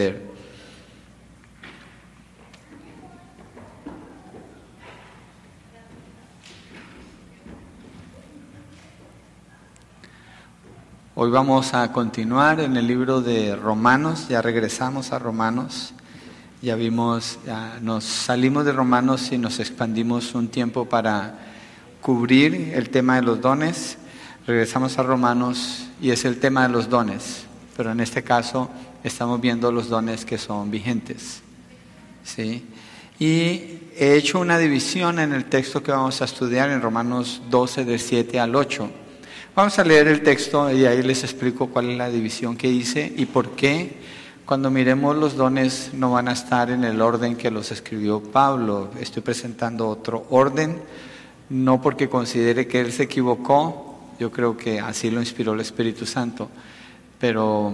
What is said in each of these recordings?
perder. Hoy vamos a continuar en el libro de Romanos, ya regresamos a Romanos, ya vimos, ya nos salimos de Romanos y nos expandimos un tiempo para cubrir el tema de los dones, regresamos a Romanos y es el tema de los dones, pero en este caso estamos viendo los dones que son vigentes. ¿sí? Y he hecho una división en el texto que vamos a estudiar en Romanos 12, del 7 al 8 Vamos a leer el texto y ahí les explico cuál es la división que hice y por qué cuando miremos los dones no van a estar en el orden que los escribió Pablo. Estoy presentando otro orden, no porque considere que él se equivocó, yo creo que así lo inspiró el Espíritu Santo, pero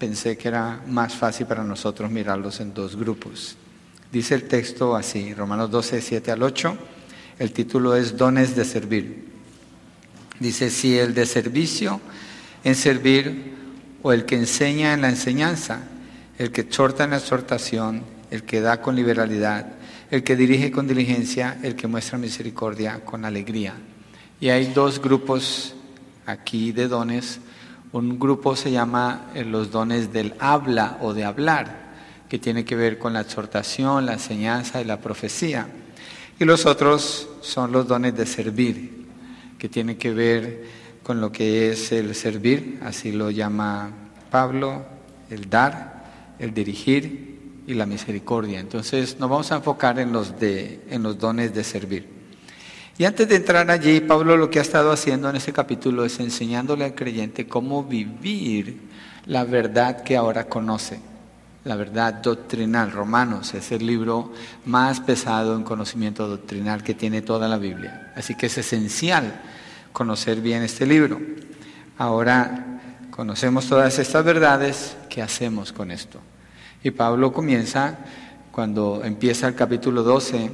pensé que era más fácil para nosotros mirarlos en dos grupos. Dice el texto así, Romanos 12, 7 al 8, el título es Dones de Servir. Dice, si el de servicio en servir o el que enseña en la enseñanza, el que exhorta en la exhortación, el que da con liberalidad, el que dirige con diligencia, el que muestra misericordia con alegría. Y hay dos grupos aquí de dones. Un grupo se llama eh, los dones del habla o de hablar, que tiene que ver con la exhortación, la enseñanza y la profecía. Y los otros son los dones de servir, que tiene que ver con lo que es el servir, así lo llama Pablo, el dar, el dirigir y la misericordia. Entonces nos vamos a enfocar en los, de, en los dones de servir. Y antes de entrar allí, Pablo lo que ha estado haciendo en ese capítulo es enseñándole al creyente cómo vivir la verdad que ahora conoce, la verdad doctrinal. Romanos es el libro más pesado en conocimiento doctrinal que tiene toda la Biblia. Así que es esencial conocer bien este libro. Ahora conocemos todas estas verdades, ¿qué hacemos con esto? Y Pablo comienza cuando empieza el capítulo 12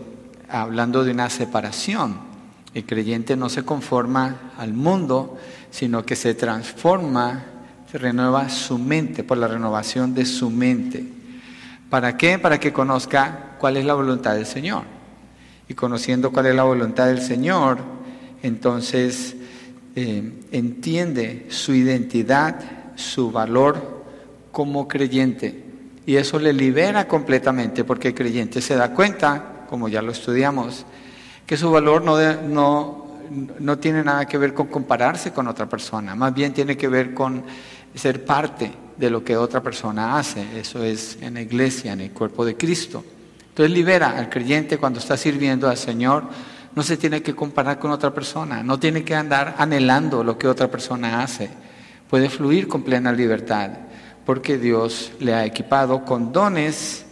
hablando de una separación. El creyente no se conforma al mundo, sino que se transforma, se renueva su mente por la renovación de su mente. ¿Para qué? Para que conozca cuál es la voluntad del Señor. Y conociendo cuál es la voluntad del Señor, entonces eh, entiende su identidad, su valor como creyente. Y eso le libera completamente porque el creyente se da cuenta, como ya lo estudiamos, que su valor no, no, no tiene nada que ver con compararse con otra persona, más bien tiene que ver con ser parte de lo que otra persona hace. Eso es en la iglesia, en el cuerpo de Cristo. Entonces libera al creyente cuando está sirviendo al Señor no se tiene que comparar con otra persona, no tiene que andar anhelando lo que otra persona hace. Puede fluir con plena libertad, porque Dios le ha equipado con dones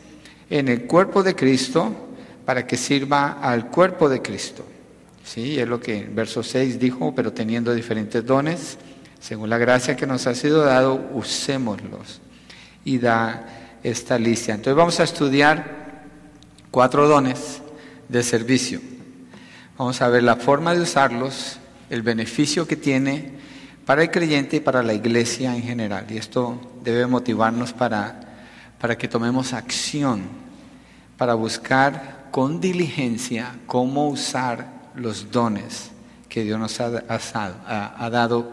en el cuerpo de Cristo para que sirva al cuerpo de Cristo. Sí, es lo que el verso 6 dijo, pero teniendo diferentes dones, según la gracia que nos ha sido dado, usémoslos. Y da esta lista. Entonces vamos a estudiar cuatro dones de servicio. Vamos a ver la forma de usarlos, el beneficio que tiene para el creyente y para la iglesia en general. Y esto debe motivarnos para, para que tomemos acción, para buscar con diligencia cómo usar los dones que Dios nos ha, dado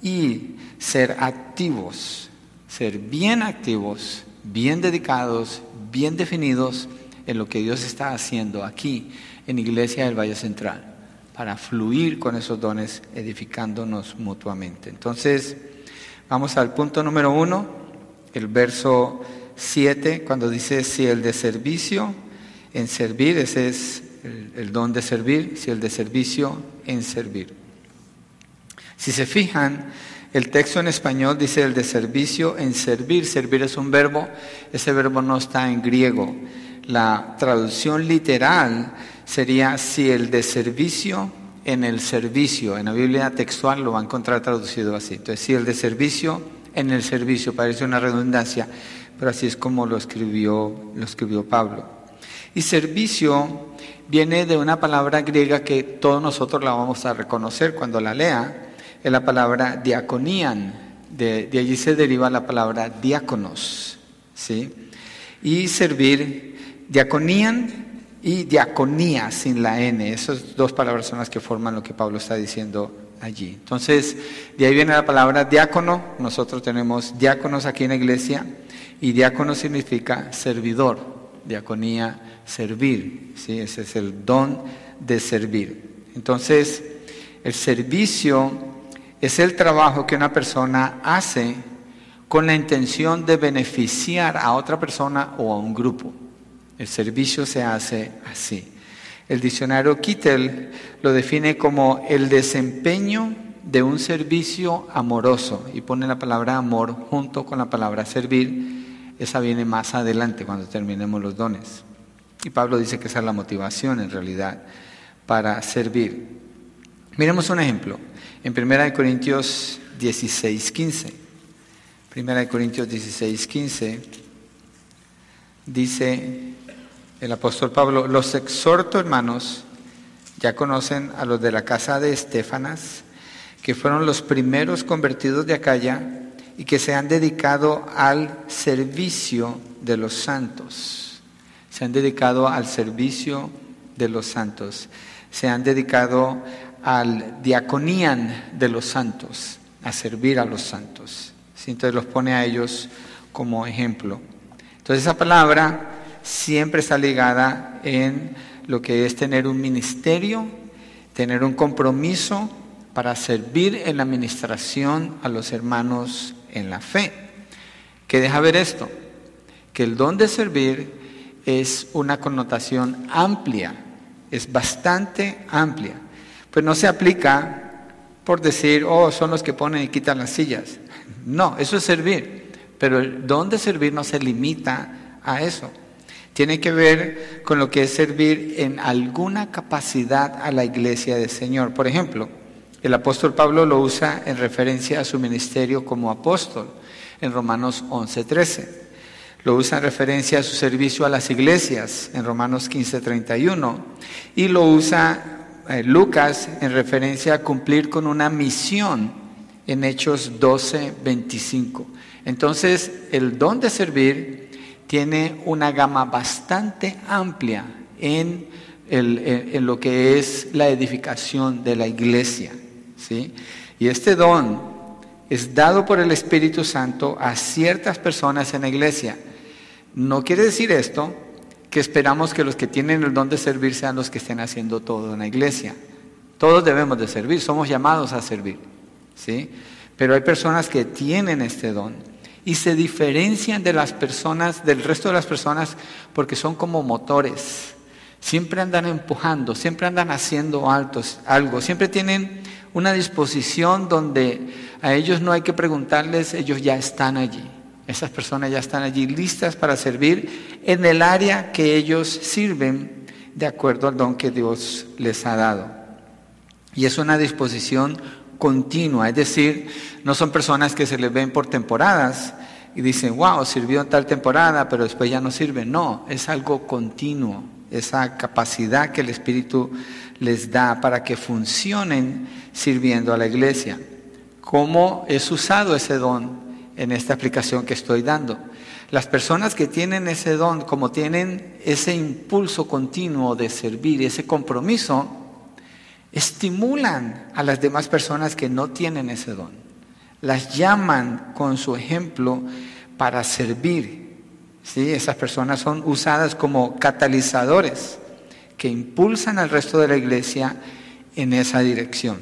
y ser activos, ser bien activos, bien dedicados, bien definidos en lo que Dios está haciendo aquí en Iglesia del Valle Central, para fluir con esos dones, edificándonos mutuamente. Entonces, vamos al punto número uno, el verso 7, cuando dice, si el de servicio en servir, ese es el, don de servir, si el de servicio en servir. Si se fijan, el texto en español dice el de servicio en servir. Servir es un verbo, ese verbo no está en griego. La traducción literal sería si el de servicio en el servicio. En la Biblia textual lo va a encontrar traducido así. Entonces, si el de servicio en el servicio, parece una redundancia, pero así es como lo escribió, lo escribió Pablo. Y servicio viene de una palabra griega que todos nosotros la vamos a reconocer cuando la lea, es la palabra diaconían. De, de allí se deriva la palabra diáconos. ¿sí? Y servir, diaconían y diaconía sin la N. Esas dos palabras son las que forman lo que Pablo está diciendo allí. Entonces, de ahí viene la palabra diácono. Nosotros tenemos diáconos aquí en la iglesia y diácono significa servidor. Diaconía, servir. ¿sí? Ese es el don de servir. Entonces, el servicio es el trabajo que una persona hace con la intención de beneficiar a otra persona o a un grupo. El servicio se hace así. El diccionario Kittel lo define como el desempeño de un servicio amoroso y pone la palabra amor junto con la palabra servir. Esa viene más adelante cuando terminemos los dones. Y Pablo dice que esa es la motivación en realidad para servir. Miremos un ejemplo en 1 Corintios 16, 15. 1 Corintios 16, 15 dice el apóstol Pablo, los exhorto hermanos, ya conocen a los de la casa de Estefanas, que fueron los primeros convertidos de Acaya y que se han dedicado al servicio de los santos. Se han dedicado al servicio de los santos. Se han dedicado al diaconían de los santos, a servir a los santos. Entonces los pone a ellos como ejemplo. Entonces esa palabra siempre está ligada en lo que es tener un ministerio, tener un compromiso para servir en la administración a los hermanos en la fe. ¿Qué deja ver esto? Que el don de servir es una connotación amplia, es bastante amplia. Pues no se aplica por decir, oh, son los que ponen y quitan las sillas. No, eso es servir. Pero el don de servir no se limita a eso. Tiene que ver con lo que es servir en alguna capacidad a la iglesia del Señor. Por ejemplo, el apóstol Pablo lo usa en referencia a su ministerio como apóstol en Romanos 11:13. Lo usa en referencia a su servicio a las iglesias en Romanos 15:31 y lo usa eh, Lucas en referencia a cumplir con una misión en Hechos 12:25. Entonces, el don de servir tiene una gama bastante amplia en, en, lo que es la edificación de la iglesia. ¿sí? Y este don es dado por el Espíritu Santo a ciertas personas en la iglesia. No quiere decir esto que esperamos que los que tienen el don de servir sean los que estén haciendo todo en la iglesia. Todos debemos de servir, somos llamados a servir. ¿sí? Pero hay personas que tienen este don y se diferencian de las personas, del resto de las personas, porque son como motores. Siempre andan empujando, siempre andan haciendo altos, algo, siempre tienen una disposición donde a ellos no hay que preguntarles, ellos ya están allí. Esas personas ya están allí listas para servir en el área que ellos sirven de acuerdo al don que Dios les ha dado. Y es una disposición continua, es decir, no son personas que se les ven por temporadas y dicen, wow, sirvió en tal temporada, pero después ya no sirve. No, es algo continuo, esa capacidad que el Espíritu les da para que funcionen sirviendo a la iglesia. ¿Cómo es usado ese don en esta aplicación que estoy dando? Las personas que tienen ese don, como tienen ese impulso continuo de servir, ese compromiso, estimulan a las demás personas que no tienen ese don. Las llaman con su ejemplo para servir. ¿sí? Esas personas son usadas como catalizadores que impulsan al resto de la iglesia en esa dirección.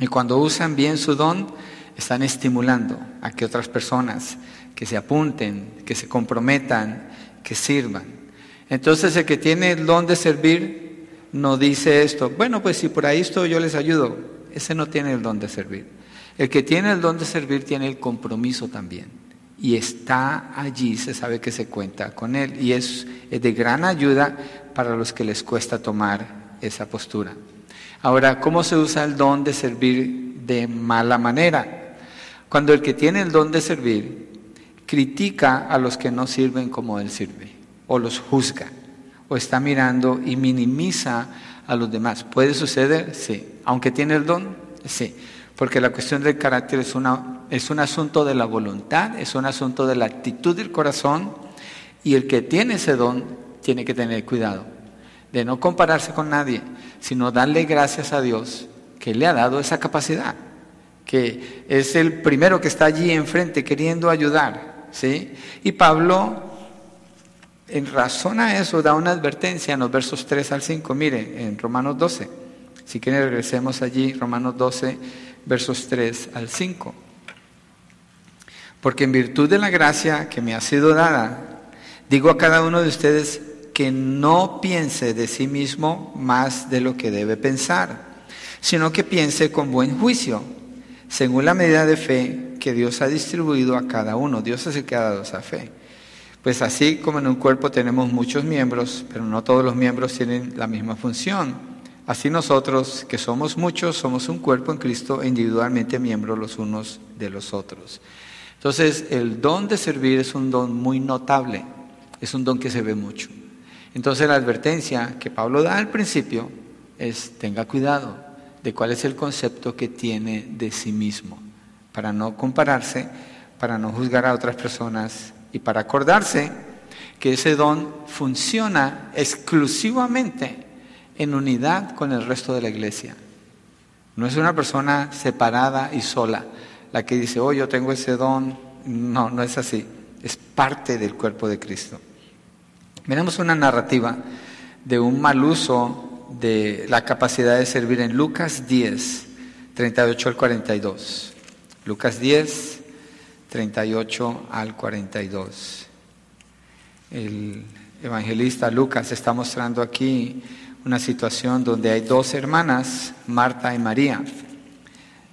Y cuando usan bien su don, están estimulando a que otras personas que se apunten, que se comprometan, que sirvan. Entonces el que tiene el don de servir no dice esto, bueno, pues si por ahí estoy yo les ayudo. Ese no tiene el don de servir. El que tiene el don de servir tiene el compromiso también. Y está allí, se sabe que se cuenta con él. Y es, es de gran ayuda para los que les cuesta tomar esa postura. Ahora, ¿cómo se usa el don de servir de mala manera? Cuando el que tiene el don de servir critica a los que no sirven como él sirve o los juzga o está mirando y minimiza a los demás. ¿Puede suceder? Sí. Aunque tiene el don, sí. Porque la cuestión del carácter es Es un asunto de la voluntad, es un asunto de la actitud del corazón y el que tiene ese don tiene que tener cuidado de no compararse con nadie, sino darle gracias a Dios que le ha dado esa capacidad, que es el primero que está allí enfrente queriendo ayudar, ¿sí? Y Pablo en razón a eso da una advertencia en los versos 3 al 5, mire, en Romanos 12. Si quieren regresemos allí, Romanos 12, versos 3 al 5. Porque en virtud de la gracia que me ha sido dada, digo a cada uno de ustedes que no piense de sí mismo más de lo que debe pensar, sino que piense con buen juicio, según la medida de fe que Dios ha distribuido a cada uno. Dios es el que ha dado esa fe. Pues así como en un cuerpo tenemos muchos miembros, pero no todos los miembros tienen la misma función. Así nosotros, que somos muchos, somos un cuerpo en Cristo e individualmente miembros los unos de los otros. Entonces, el don de servir es un don muy notable, es un don que se ve mucho. Entonces, la advertencia que Pablo da al principio es, tenga cuidado de cuál es el concepto que tiene de sí mismo, para no compararse, para no juzgar a otras personas y para acordarse que ese don funciona exclusivamente en unidad con el resto de la iglesia. No es una persona separada y sola la que dice, oh, yo tengo ese don. No, no es así. Es parte del cuerpo de Cristo. Miramos una narrativa de un mal uso de la capacidad de servir en Lucas 10, 38 al 42. Lucas 10, 38 al 42. El evangelista Lucas está mostrando aquí una situación donde hay dos hermanas, Marta y María,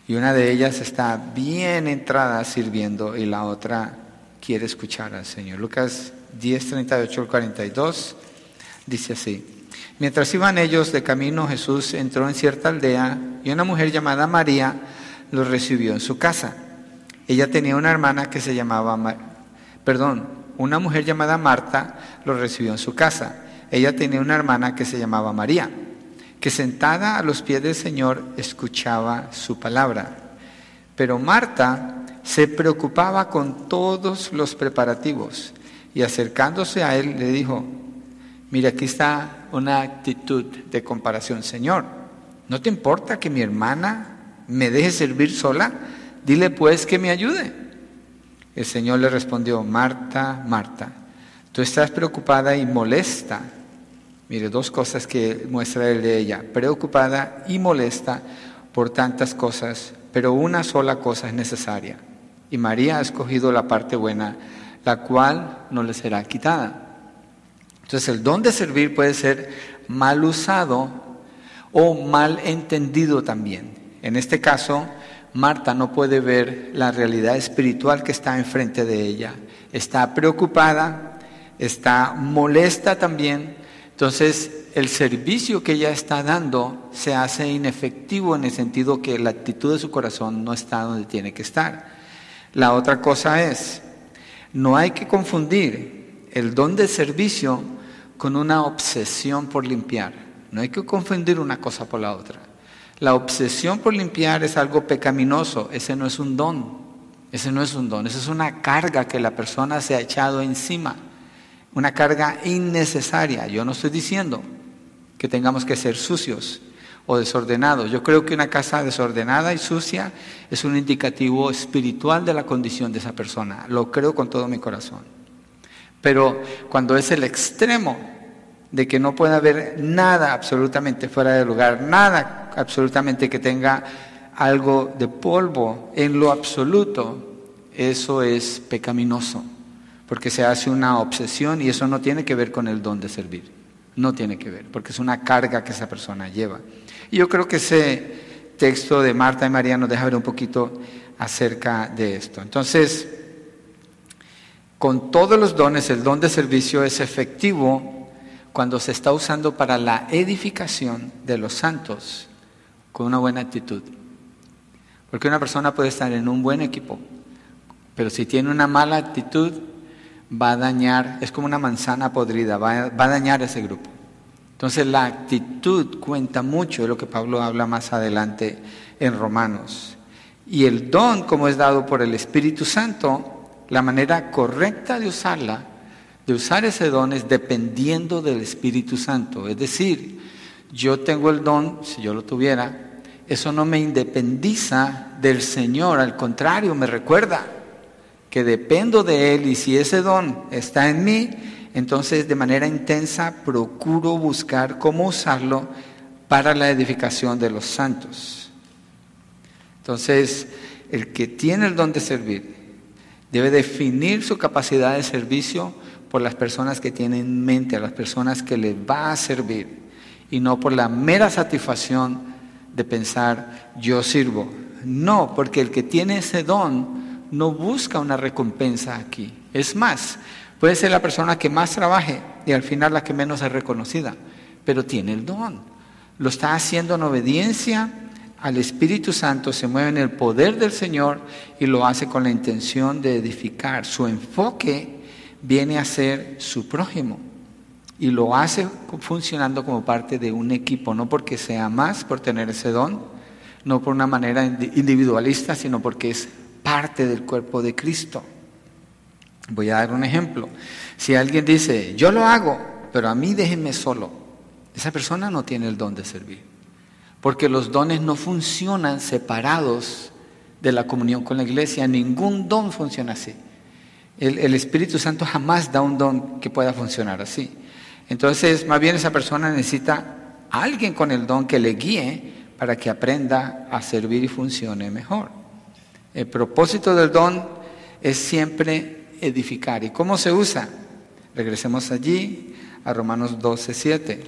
y una de ellas está bien entrada sirviendo y la otra quiere escuchar al Señor. Lucas 10, 38 al 42 dice así. Mientras iban ellos de camino, Jesús entró en cierta aldea y una mujer llamada María los recibió en su casa. Ella tenía una hermana que se llamaba, perdón, una mujer llamada Marta lo recibió en su casa. Ella tenía una hermana que se llamaba María, que sentada a los pies del Señor escuchaba su palabra. Pero Marta se preocupaba con todos los preparativos y acercándose a él le dijo, mira, aquí está una actitud de comparación, Señor, ¿no te importa que mi hermana me deje servir sola? Dile pues que me ayude. El Señor le respondió, Marta, Marta, tú estás preocupada y molesta. Mire, dos cosas que muestra él de ella, preocupada y molesta por tantas cosas, pero una sola cosa es necesaria. Y María ha escogido la parte buena, la cual no le será quitada. Entonces el don de servir puede ser mal usado o mal entendido también. En este caso, Marta no puede ver la realidad espiritual que está enfrente de ella. Está preocupada, está molesta también. Entonces, el servicio que ella está dando se hace inefectivo en el sentido que la actitud de su corazón no está donde tiene que estar. La otra cosa es, no hay que confundir el don de servicio con una obsesión por limpiar. No hay que confundir una cosa por la otra. La obsesión por limpiar es algo pecaminoso, ese no es un don, ese no es un don, esa es una carga que la persona se ha echado encima, una carga innecesaria. Yo no estoy diciendo que tengamos que ser sucios o desordenados. Yo creo que una casa desordenada y sucia es un indicativo espiritual de la condición de esa persona, lo creo con todo mi corazón. Pero cuando es el extremo de que no puede haber nada absolutamente fuera de lugar, nada absolutamente que tenga algo de polvo en lo absoluto, eso es pecaminoso, porque se hace una obsesión y eso no tiene que ver con el don de servir, no tiene que ver, porque es una carga que esa persona lleva. Y yo creo que ese texto de Marta y María nos deja ver un poquito acerca de esto. Entonces, con todos los dones, el don de servicio es efectivo cuando se está usando para la edificación de los santos con una buena actitud. Porque una persona puede estar en un buen equipo, pero si tiene una mala actitud, va a dañar, es como una manzana podrida, va a, va a dañar ese grupo. Entonces la actitud cuenta mucho, de lo que Pablo habla más adelante en Romanos. Y el don, como es dado por el Espíritu Santo, la manera correcta de usarla, de usar ese don es dependiendo del Espíritu Santo. Es decir, yo tengo el don, si yo lo tuviera, eso no me independiza del Señor, al contrario, me recuerda que dependo de Él y si ese don está en mí, entonces de manera intensa procuro buscar cómo usarlo para la edificación de los santos. Entonces, el que tiene el don de servir debe definir su capacidad de servicio por las personas que tienen en mente, a las personas que le va a servir, y no por la mera satisfacción de pensar yo sirvo. No, porque el que tiene ese don no busca una recompensa aquí. Es más, puede ser la persona que más trabaje y al final la que menos es reconocida, pero tiene el don. Lo está haciendo en obediencia al Espíritu Santo, se mueve en el poder del Señor y lo hace con la intención de edificar. Su enfoque viene a ser su prójimo y lo hace funcionando como parte de un equipo, no porque sea más por tener ese don, no por una manera individualista, sino porque es parte del cuerpo de Cristo. Voy a dar un ejemplo. Si alguien dice, yo lo hago, pero a mí déjenme solo, esa persona no tiene el don de servir, porque los dones no funcionan separados de la comunión con la iglesia, ningún don funciona así. El, Espíritu Santo jamás da un don que pueda funcionar así. Entonces, más bien esa persona necesita a alguien con el don que le guíe para que aprenda a servir y funcione mejor. El propósito del don es siempre edificar. ¿Y cómo se usa? Regresemos allí a Romanos 12, 7.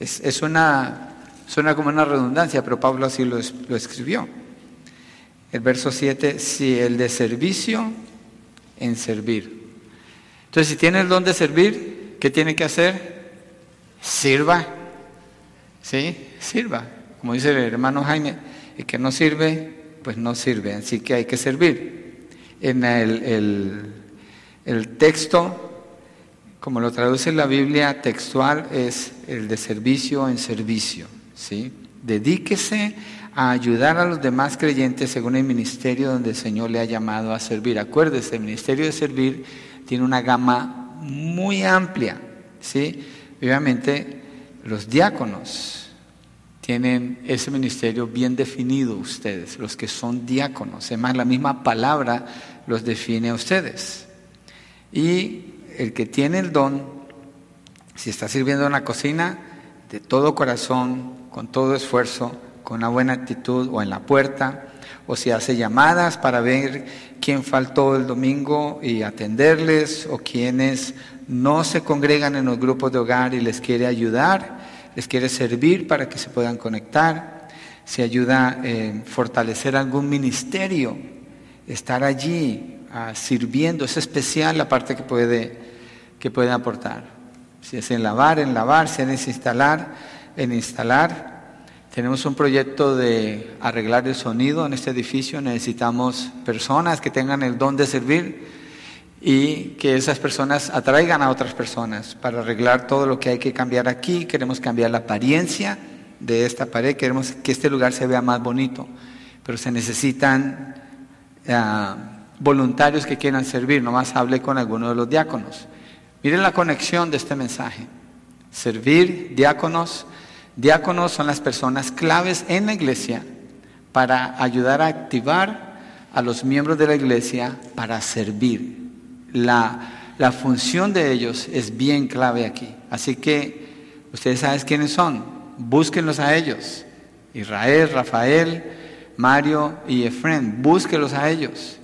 Es, una, suena como una redundancia, pero Pablo así lo, escribió. El verso 7, si el de servicio en servir. Entonces, si tiene el don de servir, ¿qué tiene que hacer? Sirva. ¿Sí? Sirva. Como dice el hermano Jaime, el que no sirve, pues no sirve. Así que hay que servir. En el texto, como lo traduce la Biblia textual, es el de servicio en servicio. ¿Sí? Dedíquese a ayudar a los demás creyentes según el ministerio donde el Señor le ha llamado a servir. Acuérdese, el ministerio de servir tiene una gama muy amplia. ¿sí? Obviamente, los diáconos tienen ese ministerio bien definido ustedes, los que son diáconos. Además, la misma palabra los define a ustedes. Y el que tiene el don, si está sirviendo en la cocina, de todo corazón, con todo esfuerzo, con una buena actitud o en la puerta, o si hace llamadas para ver quién faltó el domingo y atenderles, o quienes no se congregan en los grupos de hogar y les quiere ayudar, les quiere servir para que se puedan conectar, si ayuda a fortalecer algún ministerio, estar allí ah, sirviendo, es especial la parte que puede, que puede aportar. Si es en lavar, en lavar, si es instalar, en instalar. Tenemos un proyecto de arreglar el sonido en este edificio. Necesitamos personas que tengan el don de servir y que esas personas atraigan a otras personas para arreglar todo lo que hay que cambiar aquí. Queremos cambiar la apariencia de esta pared, queremos que este lugar se vea más bonito, pero se necesitan ah, voluntarios que quieran servir. Nomás hable con alguno de los diáconos. Miren la conexión de este mensaje. Servir, diáconos, Diáconos son las personas claves en la iglesia para ayudar a activar a los miembros de la iglesia para servir. La, la función de ellos es bien clave aquí. Así que ustedes saben quiénes son. Búsquenlos a ellos. Israel, Rafael, Mario y Efren. Búsquenlos a ellos.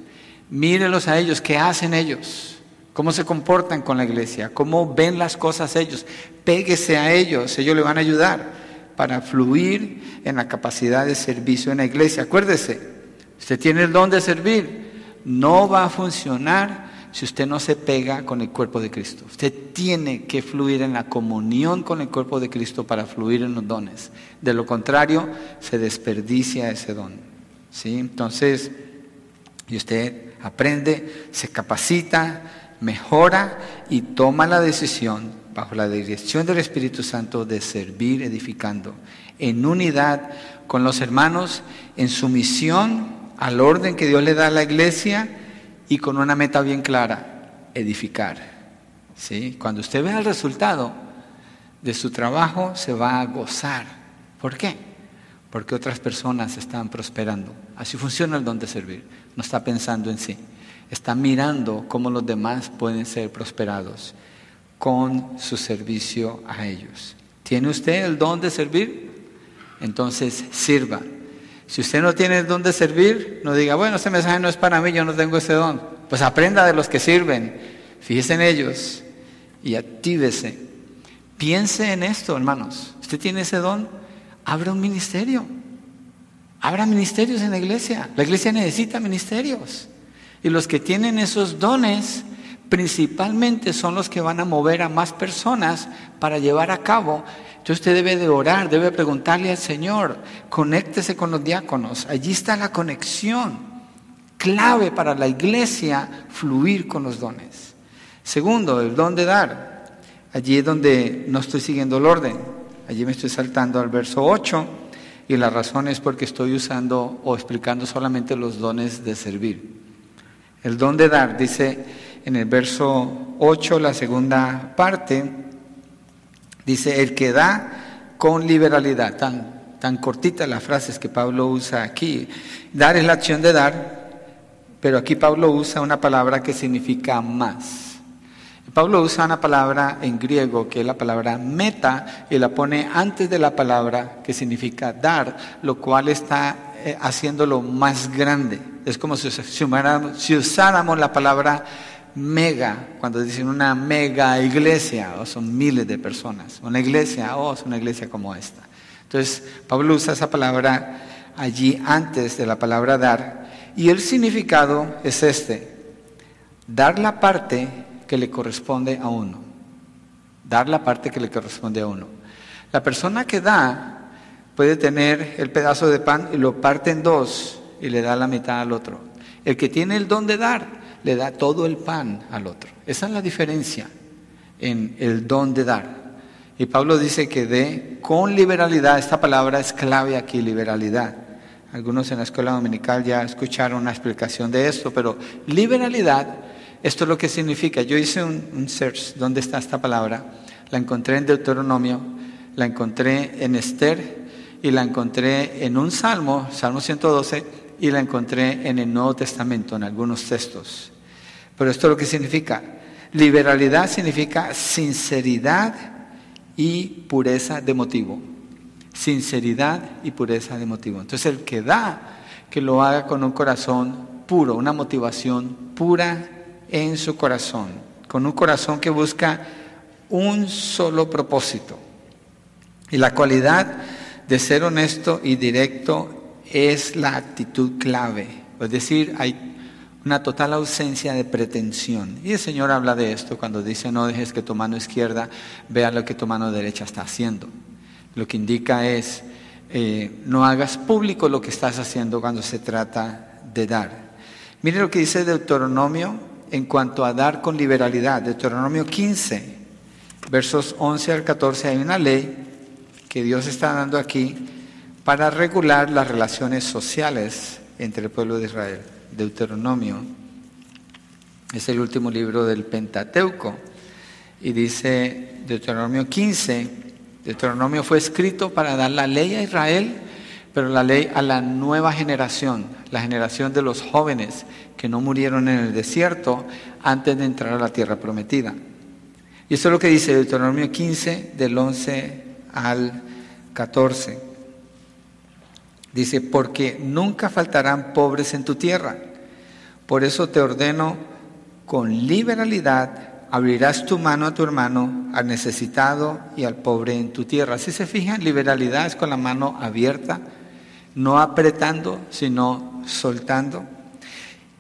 Mírenlos a ellos. ¿Qué hacen ellos? ¿Cómo se comportan con la iglesia? ¿Cómo ven las cosas ellos? Péguese a ellos. Ellos le van a ayudar para fluir en la capacidad de servicio en la iglesia. Acuérdese, usted tiene el don de servir, no va a funcionar si usted no se pega con el cuerpo de Cristo. Usted tiene que fluir en la comunión con el cuerpo de Cristo para fluir en los dones. De lo contrario, se desperdicia ese don. ¿Sí? Entonces, y usted aprende, se capacita, mejora y toma la decisión bajo la dirección del Espíritu Santo, de servir edificando en unidad con los hermanos en sumisión al orden que Dios le da a la iglesia y con una meta bien clara, edificar. ¿Sí? Cuando usted vea el resultado de su trabajo, se va a gozar. ¿Por qué? Porque otras personas están prosperando. Así funciona el don de servir. No está pensando en sí. Está mirando cómo los demás pueden ser prosperados con su servicio a ellos. ¿Tiene usted el don de servir? Entonces sirva. Si usted no tiene el don de servir, no diga, bueno, ese mensaje no es para mí, yo no tengo ese don. Pues aprenda de los que sirven, fíjese en ellos y actívese. Piense en esto, hermanos. Usted tiene ese don, abra un ministerio. Abra ministerios en la iglesia. La iglesia necesita ministerios. Y los que tienen esos dones, principalmente son los que van a mover a más personas para llevar a cabo. Entonces usted debe de orar, debe preguntarle al Señor, conéctese con los diáconos. Allí está la conexión clave para la iglesia fluir con los dones. Segundo, el don de dar. Allí es donde no estoy siguiendo el orden. Allí me estoy saltando al verso 8 y la razón es porque estoy usando o explicando solamente los dones de servir. El don de dar, dice en el verso 8, la segunda parte, dice, el que da con liberalidad, tan, tan cortita las frases que Pablo usa aquí. Dar es la acción de dar, pero aquí Pablo usa una palabra que significa más. Pablo usa una palabra en griego que es la palabra meta y la pone antes de la palabra que significa dar, lo cual está eh, haciéndolo más grande. Es como si, usáramos la palabra mega, cuando dicen una mega iglesia, o son miles de personas. Una iglesia, o oh, es una iglesia como esta. Entonces, Pablo usa esa palabra allí antes de la palabra dar, y el significado es este, dar la parte que le corresponde a uno, dar la parte que le corresponde a uno. La persona que da puede tener el pedazo de pan y lo parte en dos y le da la mitad al otro. El que tiene el don de dar, le da todo el pan al otro. Esa es la diferencia en el don de dar. Y Pablo dice que dé con liberalidad, esta palabra es clave aquí, liberalidad. Algunos en la escuela dominical ya escucharon una explicación de esto, pero liberalidad, esto es lo que significa. Yo hice un, search, ¿dónde está esta palabra? La encontré en Deuteronomio, la encontré en Esther y la encontré en un salmo, Salmo 112, y la encontré en el Nuevo Testamento, en algunos textos. Pero esto es lo que significa. Liberalidad significa sinceridad y pureza de motivo. Sinceridad y pureza de motivo. Entonces el que da, que lo haga con un corazón puro, una motivación pura en su corazón, con un corazón que busca un solo propósito. Y la cualidad de ser honesto y directo es la actitud clave. Es decir, hay una total ausencia de pretensión. Y el Señor habla de esto cuando dice no dejes que tu mano izquierda vea lo que tu mano derecha está haciendo. Lo que indica es eh, no hagas público lo que estás haciendo cuando se trata de dar. Mire lo que dice Deuteronomio en cuanto a dar con liberalidad. Deuteronomio 15, versos 11 al 14, hay una ley que Dios está dando aquí para regular las relaciones sociales entre el pueblo de Israel. Deuteronomio es el último libro del Pentateuco y dice Deuteronomio 15, Deuteronomio fue escrito para dar la ley a Israel, pero la ley a la nueva generación, la generación de los jóvenes que no murieron en el desierto antes de entrar a la tierra prometida. Y eso es lo que dice Deuteronomio 15 del 11 al 14. Dice, porque nunca faltarán pobres en tu tierra. Por eso te ordeno con liberalidad, abrirás tu mano a tu hermano, al necesitado y al pobre en tu tierra. Si se fijan, liberalidad es con la mano abierta, no apretando, sino soltando.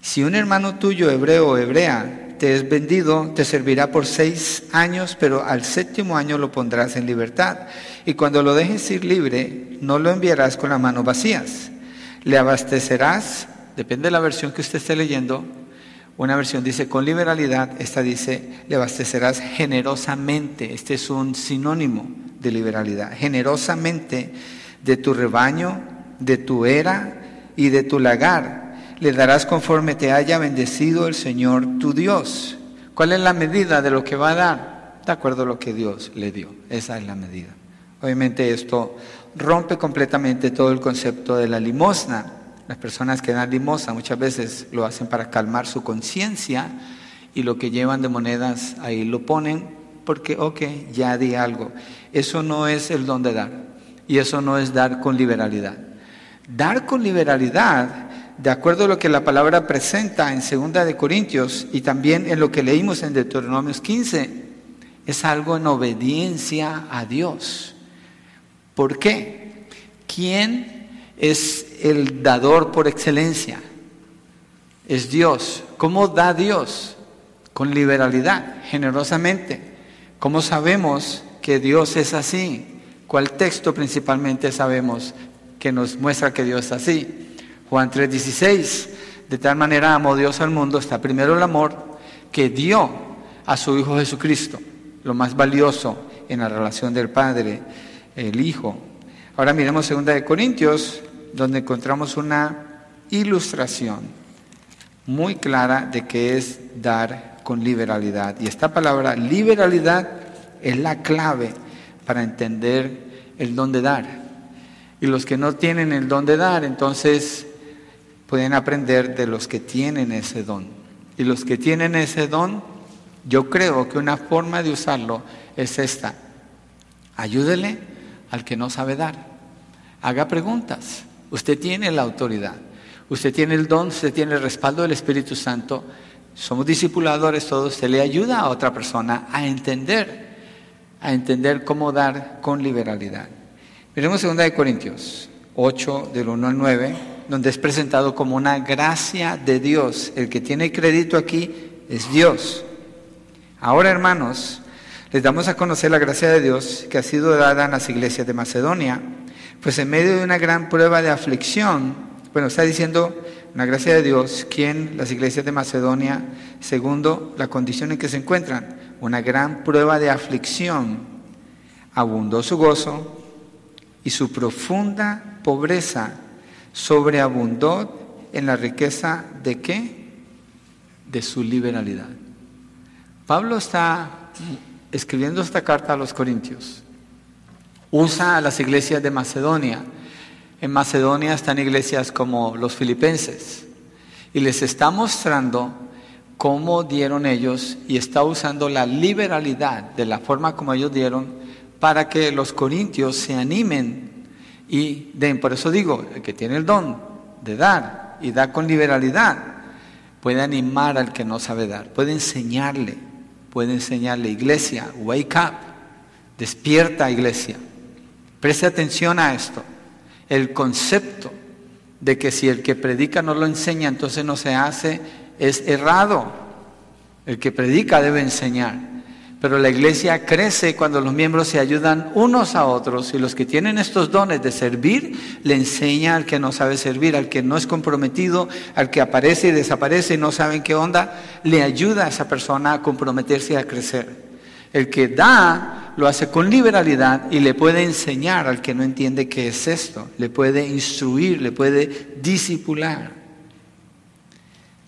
Si un hermano tuyo, hebreo o hebrea, te es vendido, te servirá por seis años, pero al séptimo año lo pondrás en libertad. Y cuando lo dejes ir libre, no lo enviarás con las manos vacías. Le abastecerás, depende de la versión que usted esté leyendo, una versión dice con liberalidad, esta dice le abastecerás generosamente. Este es un sinónimo de liberalidad. Generosamente de tu rebaño, de tu era, y de tu lagar. Le darás conforme te haya bendecido el Señor tu Dios. ¿Cuál es la medida de lo que va a dar? De acuerdo a lo que Dios le dio. Esa es la medida. Obviamente esto rompe completamente todo el concepto de la limosna. Las personas que dan limosna muchas veces lo hacen para calmar su conciencia y lo que llevan de monedas ahí lo ponen porque, ok, ya di algo. Eso no es el don de dar y eso no es dar con liberalidad. Dar con liberalidad, de acuerdo a lo que la palabra presenta en 2 de Corintios y también en lo que leímos en Deuteronomios 15, es algo en obediencia a Dios. ¿Por qué? ¿Quién es el dador por excelencia? Es Dios. ¿Cómo da Dios? Con liberalidad, generosamente. ¿Cómo sabemos que Dios es así? ¿Cuál texto principalmente sabemos que nos muestra que Dios es así? Juan 3:16. De tal manera amó Dios al mundo, está primero el amor que dio a su Hijo Jesucristo, lo más valioso en la relación del Padre, el Hijo. Ahora miremos 2 de Corintios, donde encontramos una ilustración muy clara de qué es dar con liberalidad. Y esta palabra liberalidad es la clave para entender el don de dar. Y los que no tienen el don de dar, entonces pueden aprender de los que tienen ese don. Y los que tienen ese don, yo creo que una forma de usarlo es esta. Ayúdele al que no sabe dar. Haga preguntas. Usted tiene la autoridad. Usted tiene el don, usted tiene el respaldo del Espíritu Santo somos discipuladores todos, se le ayuda a otra persona a entender, a entender cómo dar con liberalidad. Miremos 2 Corintios 8, del 1 al 9, donde es presentado como una gracia de Dios. El que tiene crédito aquí es Dios. Ahora, hermanos, les damos a conocer la gracia de Dios que ha sido dada en las iglesias de Macedonia, pues en medio de una gran prueba de aflicción, bueno, está diciendo una gracia de Dios, quien las iglesias de Macedonia, segundo, la condición en que se encuentran, una gran prueba de aflicción, abundó su gozo y su profunda pobreza sobreabundó en la riqueza de qué? De su liberalidad. Pablo está escribiendo esta carta a los Corintios. Usa a las iglesias de Macedonia en Macedonia están iglesias como los filipenses y les está mostrando cómo dieron ellos y está usando la liberalidad de la forma como ellos dieron para que los corintios se animen y den. Por eso digo, el que tiene el don de dar y da con liberalidad, puede animar al que no sabe dar, puede enseñarle, puede enseñarle, iglesia, wake up, despierta iglesia, preste atención a esto el concepto de que si el que predica no lo enseña, entonces no se hace, es errado. El que predica debe enseñar. Pero la iglesia crece cuando los miembros se ayudan unos a otros y los que tienen estos dones de servir le enseña al que no sabe servir, al que no es comprometido, al que aparece y desaparece y no saben qué onda, le ayuda a esa persona a comprometerse y a crecer. El que da lo hace con liberalidad y le puede enseñar al que no entiende qué es esto, le puede instruir, le puede disipular.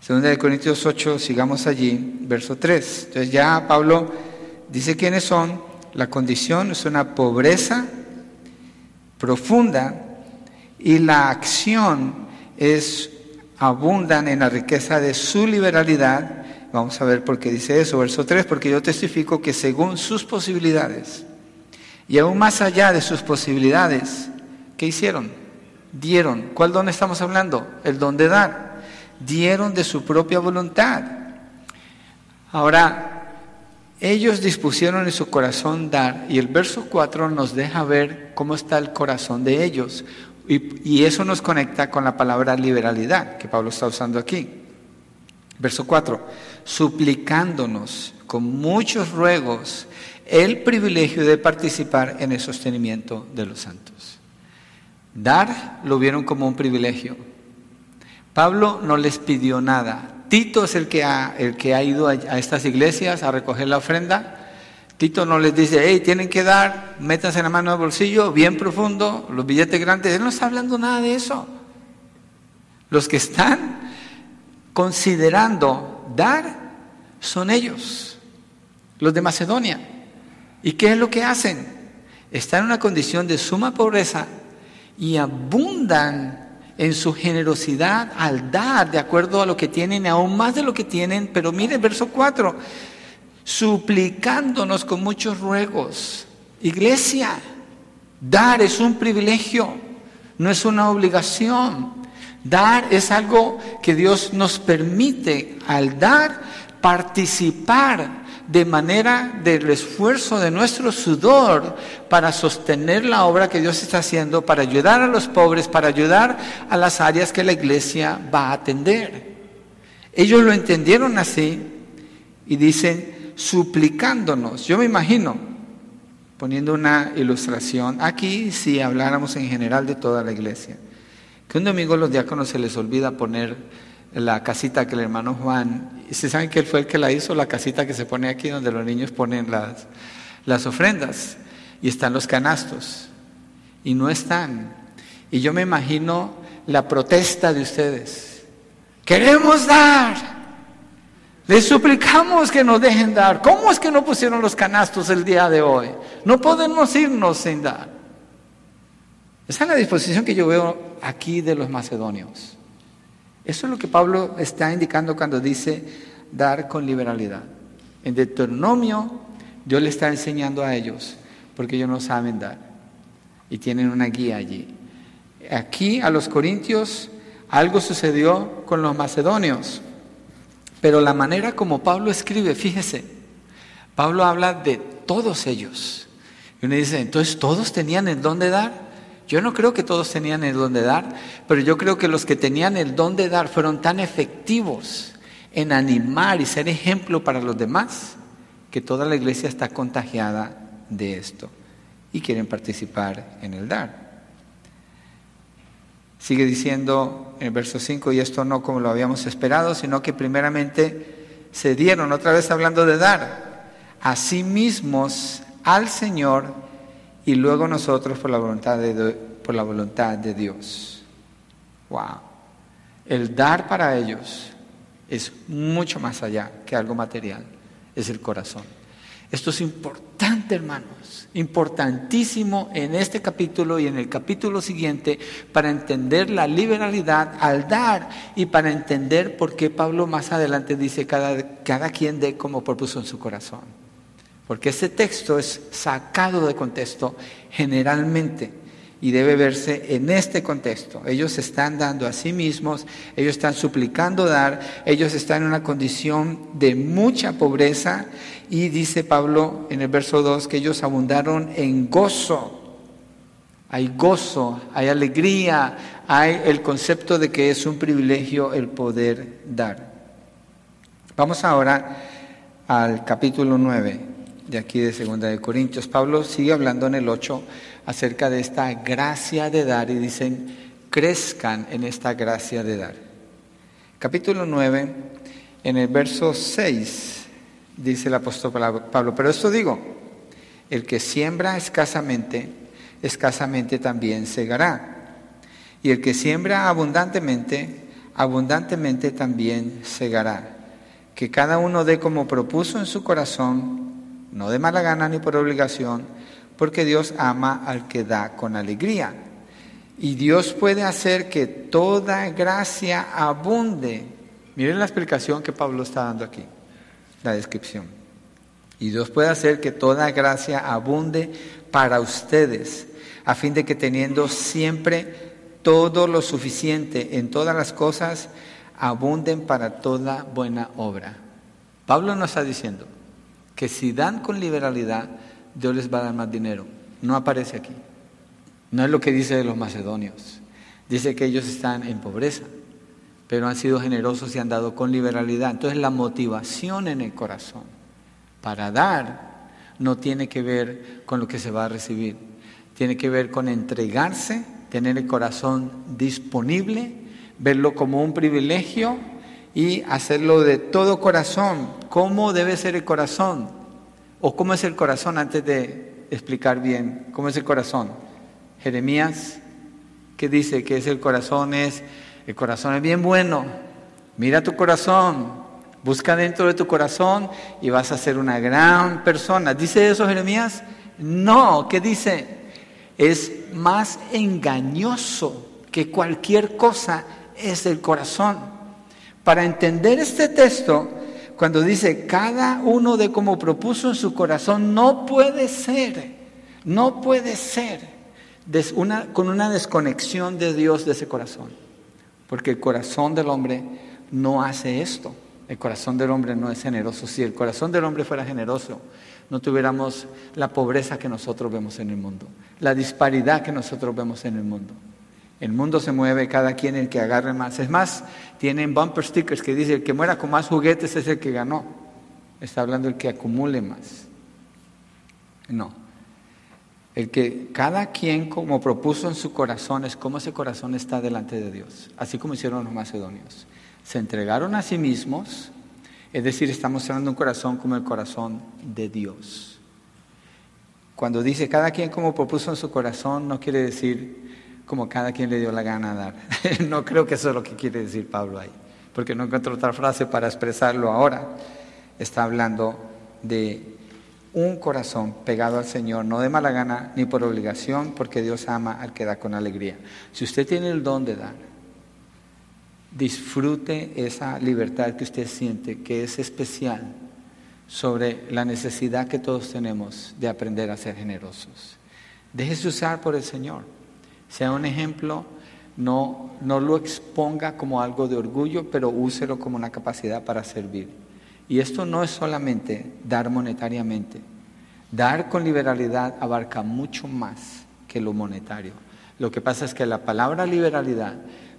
Segunda de Corintios 8, sigamos allí, verso 3. Entonces ya Pablo dice quiénes son, la condición es una pobreza profunda y la acción es abundan en la riqueza de su liberalidad Vamos a ver por qué dice eso. Verso 3, porque yo testifico que según sus posibilidades y aún más allá de sus posibilidades, ¿qué hicieron? Dieron. ¿Cuál don estamos hablando? El don de dar. Dieron de su propia voluntad. Ahora, ellos dispusieron en su corazón dar y el verso 4 nos deja ver cómo está el corazón de ellos. Y, eso nos conecta con la palabra liberalidad que Pablo está usando aquí. Verso 4, suplicándonos con muchos ruegos el privilegio de participar en el sostenimiento de los santos. Dar lo vieron como un privilegio. Pablo no les pidió nada. Tito es el que ha, el que ha ido a, estas iglesias a recoger la ofrenda. Tito no les dice, hey, tienen que dar, métanse la mano al bolsillo, bien profundo, los billetes grandes. Él no está hablando nada de eso. Los que están considerando dar son ellos, los de Macedonia. ¿Y qué es lo que hacen? Están en una condición de suma pobreza y abundan en su generosidad al dar de acuerdo a lo que tienen, aún más de lo que tienen. Pero mire, verso 4, suplicándonos con muchos ruegos. Iglesia, dar es un privilegio, no es una obligación. Dar es algo que Dios nos permite al dar participar de manera del esfuerzo de nuestro sudor para sostener la obra que Dios está haciendo, para ayudar a los pobres, para ayudar a las áreas que la iglesia va a atender. Ellos lo entendieron así y dicen, suplicándonos. Yo me imagino, poniendo una ilustración, aquí si habláramos en general de toda la iglesia, que un domingo los diáconos se les olvida poner la casita que el hermano Juan, se saben que él fue el que la hizo, la casita que se pone aquí donde los niños ponen las, las ofrendas y están los canastos y no están. Y yo me imagino la protesta de ustedes. Queremos dar. Les suplicamos que nos dejen dar. ¿Cómo es que no pusieron los canastos el día de hoy? No podemos irnos sin dar. Esa es la disposición que yo veo aquí de los macedonios. Eso es lo que Pablo está indicando cuando dice dar con liberalidad. En Deuteronomio, Dios le está enseñando a ellos, porque ellos no saben dar. Y tienen una guía allí. Aquí a los corintios algo sucedió con los macedonios. Pero la manera como Pablo escribe, fíjese, Pablo habla de todos ellos. Y uno dice, entonces todos tenían el don de dar. Yo no creo que todos tenían el don de dar, pero yo creo que los que tenían el don de dar fueron tan efectivos en animar y ser ejemplo para los demás, que toda la iglesia está contagiada de esto y quieren participar en el dar. Sigue diciendo en el verso 5, y esto no como lo habíamos esperado, sino que primeramente se dieron, otra vez hablando de dar, a sí mismos al Señor y luego nosotros por la voluntad de, por la voluntad de Dios. Wow. El dar para ellos es mucho más allá que algo material, es el corazón. Esto es importante, hermanos, importantísimo en este capítulo y en el capítulo siguiente para entender la liberalidad al dar y para entender por qué Pablo más adelante dice cada, cada quien dé como propuso en su corazón. Porque este texto es sacado de contexto generalmente y debe verse en este contexto. Ellos están dando a sí mismos, ellos están suplicando dar, ellos están en una condición de mucha pobreza y dice Pablo en el verso 2 que ellos abundaron en gozo. Hay gozo, hay alegría, hay el concepto de que es un privilegio el poder dar. Vamos ahora al capítulo 9 de aquí de Segunda de Corintios. Pablo sigue hablando en el 8 acerca de esta gracia de dar y dicen, crezcan en esta gracia de dar. Capítulo 9, en el verso 6, dice el apóstol Pablo, pero esto digo, el que siembra escasamente, escasamente también segará. Y el que siembra abundantemente, abundantemente también segará. Que cada uno dé como propuso en su corazón, no de mala gana ni por obligación, porque Dios ama al que da con alegría. Y Dios puede hacer que toda gracia abunde. Miren la explicación que Pablo está dando aquí, la descripción. Y Dios puede hacer que toda gracia abunde para ustedes, a fin de que teniendo siempre todo lo suficiente en todas las cosas, abunden para toda buena obra. Pablo nos está diciendo, que si dan con liberalidad, Dios les va a dar más dinero. No aparece aquí. No es lo que dice de los macedonios. Dice que ellos están en pobreza, pero han sido generosos y han dado con liberalidad. Entonces la motivación en el corazón para dar no tiene que ver con lo que se va a recibir. Tiene que ver con entregarse, tener el corazón disponible, verlo como un privilegio y hacerlo de todo corazón. ¿Cómo debe ser el corazón? ¿O cómo es el corazón antes de explicar bien cómo es el corazón? Jeremías, ¿qué dice que es el corazón? Es el corazón es bien bueno. Mira tu corazón, busca dentro de tu corazón y vas a ser una gran persona. ¿Dice eso Jeremías? No, ¿qué dice? Es más engañoso que cualquier cosa es el corazón. Para entender este texto, cuando dice cada uno de como propuso en su corazón, no puede ser, no puede ser con una desconexión de Dios de ese corazón. Porque el corazón del hombre no hace esto. El corazón del hombre no es generoso. Si el corazón del hombre fuera generoso, no tuviéramos la pobreza que nosotros vemos en el mundo, la disparidad que nosotros vemos en el mundo. El mundo se mueve, cada quien el que agarre más. Es más, tienen bumper stickers que dice el que muera con más juguetes es el que ganó. Está hablando el que acumule más. No. El que cada quien como propuso en su corazón es como ese corazón está delante de Dios, así como hicieron los macedonios. Se entregaron a sí mismos, es decir, estamos mostrando un corazón como el corazón de Dios. Cuando dice cada quien como propuso en su corazón, no quiere decir como cada quien le dio la gana dar. no creo que eso es lo que quiere decir Pablo ahí, porque no encuentro otra frase para expresarlo ahora. Está hablando de un corazón pegado al Señor, no de mala gana ni por obligación, porque Dios ama al que da con alegría. Si usted tiene el don de dar, disfrute esa libertad que usted siente, que es especial, sobre la necesidad que todos tenemos de aprender a ser generosos. Déjese usar por el Señor sea un ejemplo, no, no lo exponga como algo de orgullo, pero úselo como una capacidad para servir. Y esto no es solamente dar monetariamente. Dar con liberalidad abarca mucho más que lo monetario. Lo que pasa es que la palabra liberalidad,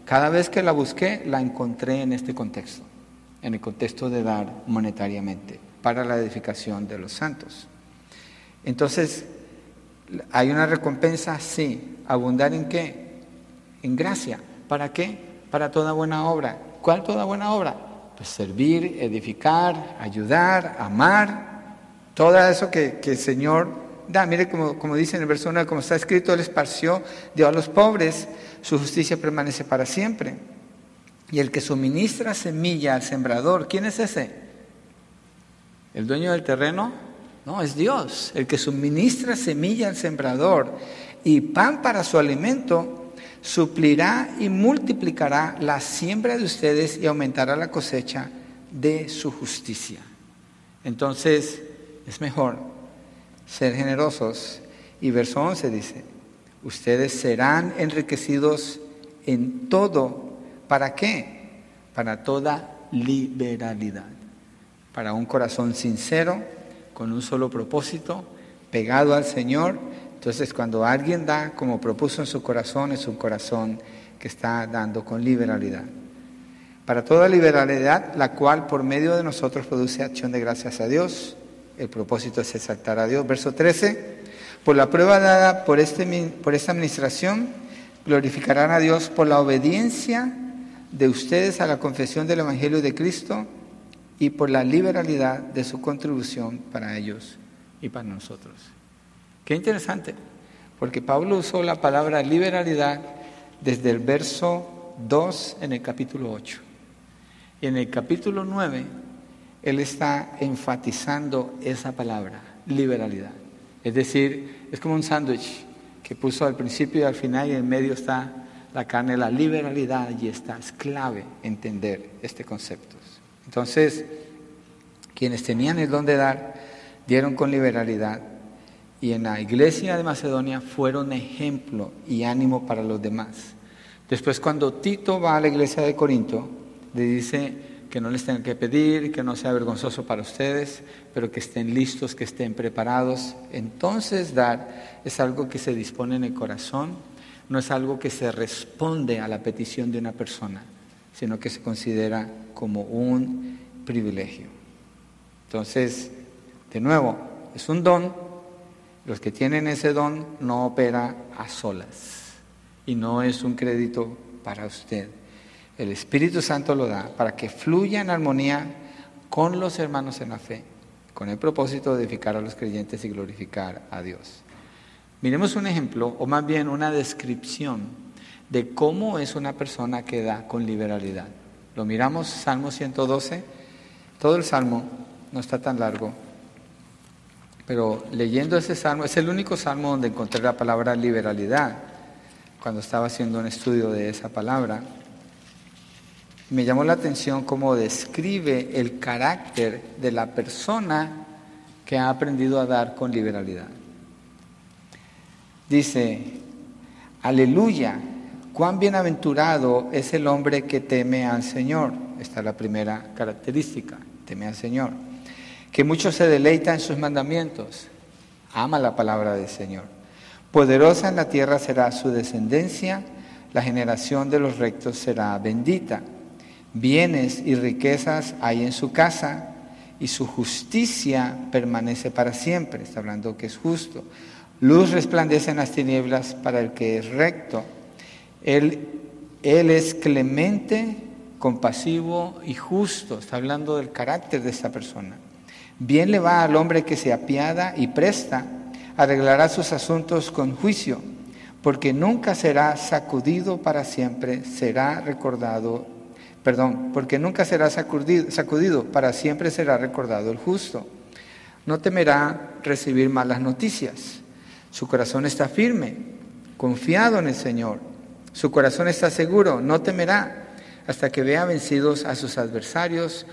cada vez que la busqué, la encontré en este contexto, en el contexto de dar monetariamente para la edificación de los santos. Entonces, ¿hay una recompensa? Sí. ¿Abundar en qué? En gracia. ¿Para qué? Para toda buena obra. ¿Cuál toda buena obra? Pues servir, edificar, ayudar, amar, todo eso que, el Señor da. Mire como, como dice en el verso 1, como está escrito, Él esparció, dio a los pobres, su justicia permanece para siempre. Y el que suministra semilla al sembrador, ¿quién es ese? ¿El dueño del terreno? No, es Dios, el que suministra semilla al sembrador y pan para su alimento, suplirá y multiplicará la siembra de ustedes y aumentará la cosecha de su justicia. Entonces, es mejor ser generosos. Y verso 11 dice, ustedes serán enriquecidos en todo. ¿Para qué? Para toda liberalidad. Para un corazón sincero, con un solo propósito, pegado al Señor entonces, cuando alguien da como propuso en su corazón, es un corazón que está dando con liberalidad. Para toda liberalidad, la cual por medio de nosotros produce acción de gracias a Dios. El propósito es exaltar a Dios. Verso 13. Por la prueba dada por, este, por esta administración, glorificarán a Dios por la obediencia de ustedes a la confesión del Evangelio de Cristo y por la liberalidad de su contribución para ellos y para nosotros. Qué interesante, porque Pablo usó la palabra liberalidad desde el verso 2 en el capítulo 8. Y en el capítulo 9, él está enfatizando esa palabra, liberalidad. Es decir, es como un sándwich que puso al principio y al final y en medio está la carne, la liberalidad y está. Es clave entender este concepto. Entonces, quienes tenían el don de dar, dieron con liberalidad y en la iglesia de Macedonia fueron ejemplo y ánimo para los demás. Después cuando Tito va a la iglesia de Corinto, le dice que no les tengan que pedir, que no sea vergonzoso para ustedes, pero que estén listos, que estén preparados. Entonces dar es algo que se dispone en el corazón, no es algo que se responde a la petición de una persona, sino que se considera como un privilegio. Entonces, de nuevo, es un don los que tienen ese don no opera a solas y no es un crédito para usted. El Espíritu Santo lo da para que fluya en armonía con los hermanos en la fe, con el propósito de edificar a los creyentes y glorificar a Dios. Miremos un ejemplo, o más bien una descripción de cómo es una persona que da con liberalidad. Lo miramos, Salmo 112, todo el Salmo no está tan largo, pero leyendo ese Salmo, es el único Salmo donde encontré la palabra liberalidad, cuando estaba haciendo un estudio de esa palabra. Me llamó la atención cómo describe el carácter de la persona que ha aprendido a dar con liberalidad. Dice, aleluya, cuán bienaventurado es el hombre que teme al Señor. Esta es la primera característica, teme al Señor. Que mucho se deleita en sus mandamientos, ama la palabra del Señor. Poderosa en la tierra será su descendencia, la generación de los rectos será bendita. Bienes y riquezas hay en su casa y su justicia permanece para siempre. Está hablando que es justo. Luz resplandece en las tinieblas para el que es recto. Él, es clemente, compasivo y justo. Está hablando del carácter de esta persona. Bien le va al hombre que se apiada y presta, arreglará sus asuntos con juicio, porque nunca será sacudido para siempre, será recordado, perdón, porque nunca será sacudido para siempre será recordado el justo. No temerá recibir malas noticias su corazón está firme, confiado en el Señor. Su corazón está seguro, no temerá hasta que vea vencidos a sus adversarios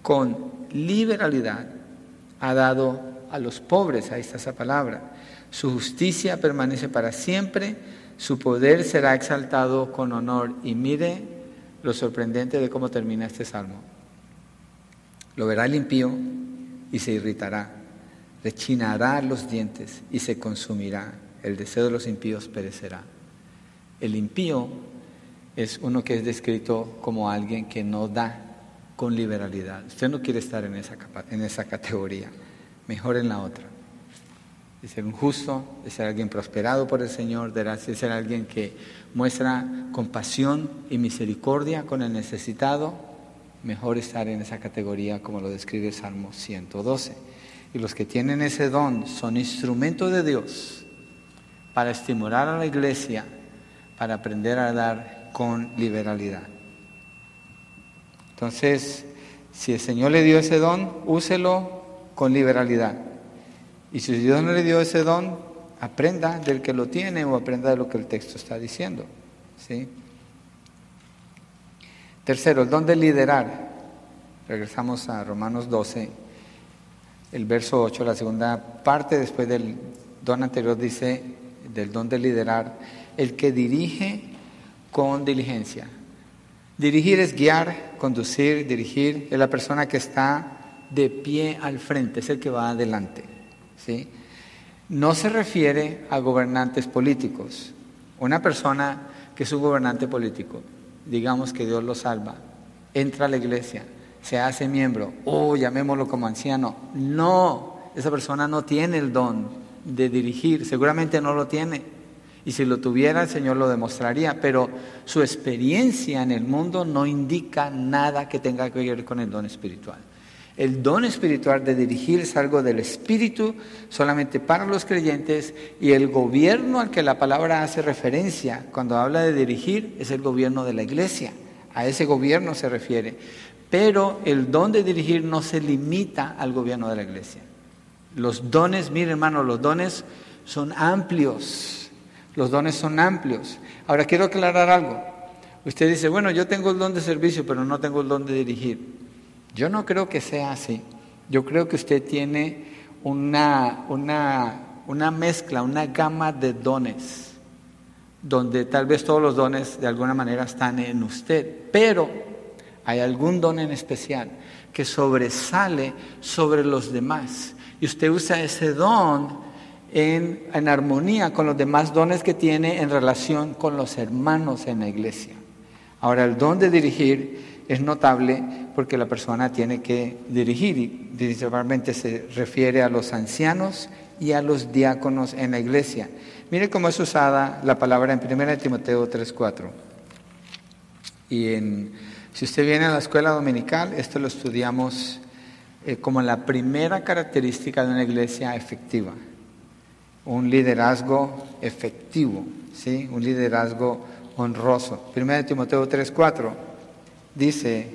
con liberalidad. Ha dado a los pobres, ahí está esa palabra. Su justicia permanece para siempre, su poder será exaltado con honor. Y mire lo sorprendente de cómo termina este salmo. Lo verá el impío y se irritará rechinará los dientes y se consumirá. El deseo de los impíos perecerá. El impío es uno que es descrito como alguien que no da con liberalidad. Usted no quiere estar en esa, en esa categoría, mejor en la otra. De ser un justo, de ser alguien prosperado por el Señor, de ser alguien que muestra compasión y misericordia con el necesitado, mejor estar en esa categoría como lo describe el Salmo 112. Y los que tienen ese don son instrumentos de Dios para estimular a la iglesia, para aprender a dar con liberalidad. Entonces, si el Señor le dio ese don, úselo con liberalidad. Y si Dios no le dio ese don, aprenda del que lo tiene o aprenda de lo que el texto está diciendo. ¿sí? Tercero, el don de liderar. Regresamos a Romanos 12 el verso 8, la segunda parte, después del don anterior, dice, del don de liderar, el que dirige con diligencia. Dirigir es guiar, conducir, dirigir, es la persona que está de pie al frente, es el que va adelante. ¿sí? No se refiere a gobernantes políticos. Una persona que es un gobernante político, digamos que Dios lo salva, entra a la iglesia, se hace miembro, o llamémoslo como anciano. No, esa persona no tiene el don de dirigir, seguramente no lo tiene. Y si lo tuviera, el Señor lo demostraría, pero su experiencia en el mundo no indica nada que tenga que ver con el don espiritual. El don espiritual de dirigir es algo del Espíritu solamente para los creyentes y el gobierno al que la palabra hace referencia cuando habla de dirigir es el gobierno de la iglesia. A ese gobierno se refiere. Pero el don de dirigir no se limita al gobierno de la iglesia. Los dones, mire hermano, los dones son amplios. Los dones son amplios. Ahora quiero aclarar algo. Usted dice, bueno, yo tengo el don de servicio, pero no tengo el don de dirigir. Yo no creo que sea así. Yo creo que usted tiene una, una, una mezcla, una gama de dones, donde tal vez todos los dones de alguna manera están en usted, pero hay algún don en especial que sobresale sobre los demás. Y usted usa ese don en, armonía con los demás dones que tiene en relación con los hermanos en la iglesia. Ahora, el don de dirigir es notable porque la persona tiene que dirigir y principalmente se refiere a los ancianos y a los diáconos en la iglesia. Mire cómo es usada la palabra en 1 Timoteo 3.4 y si usted viene a la escuela dominical, esto lo estudiamos eh, como la primera característica de una iglesia efectiva, un liderazgo efectivo, ¿sí? un liderazgo honroso. 1 Timoteo 3:4 dice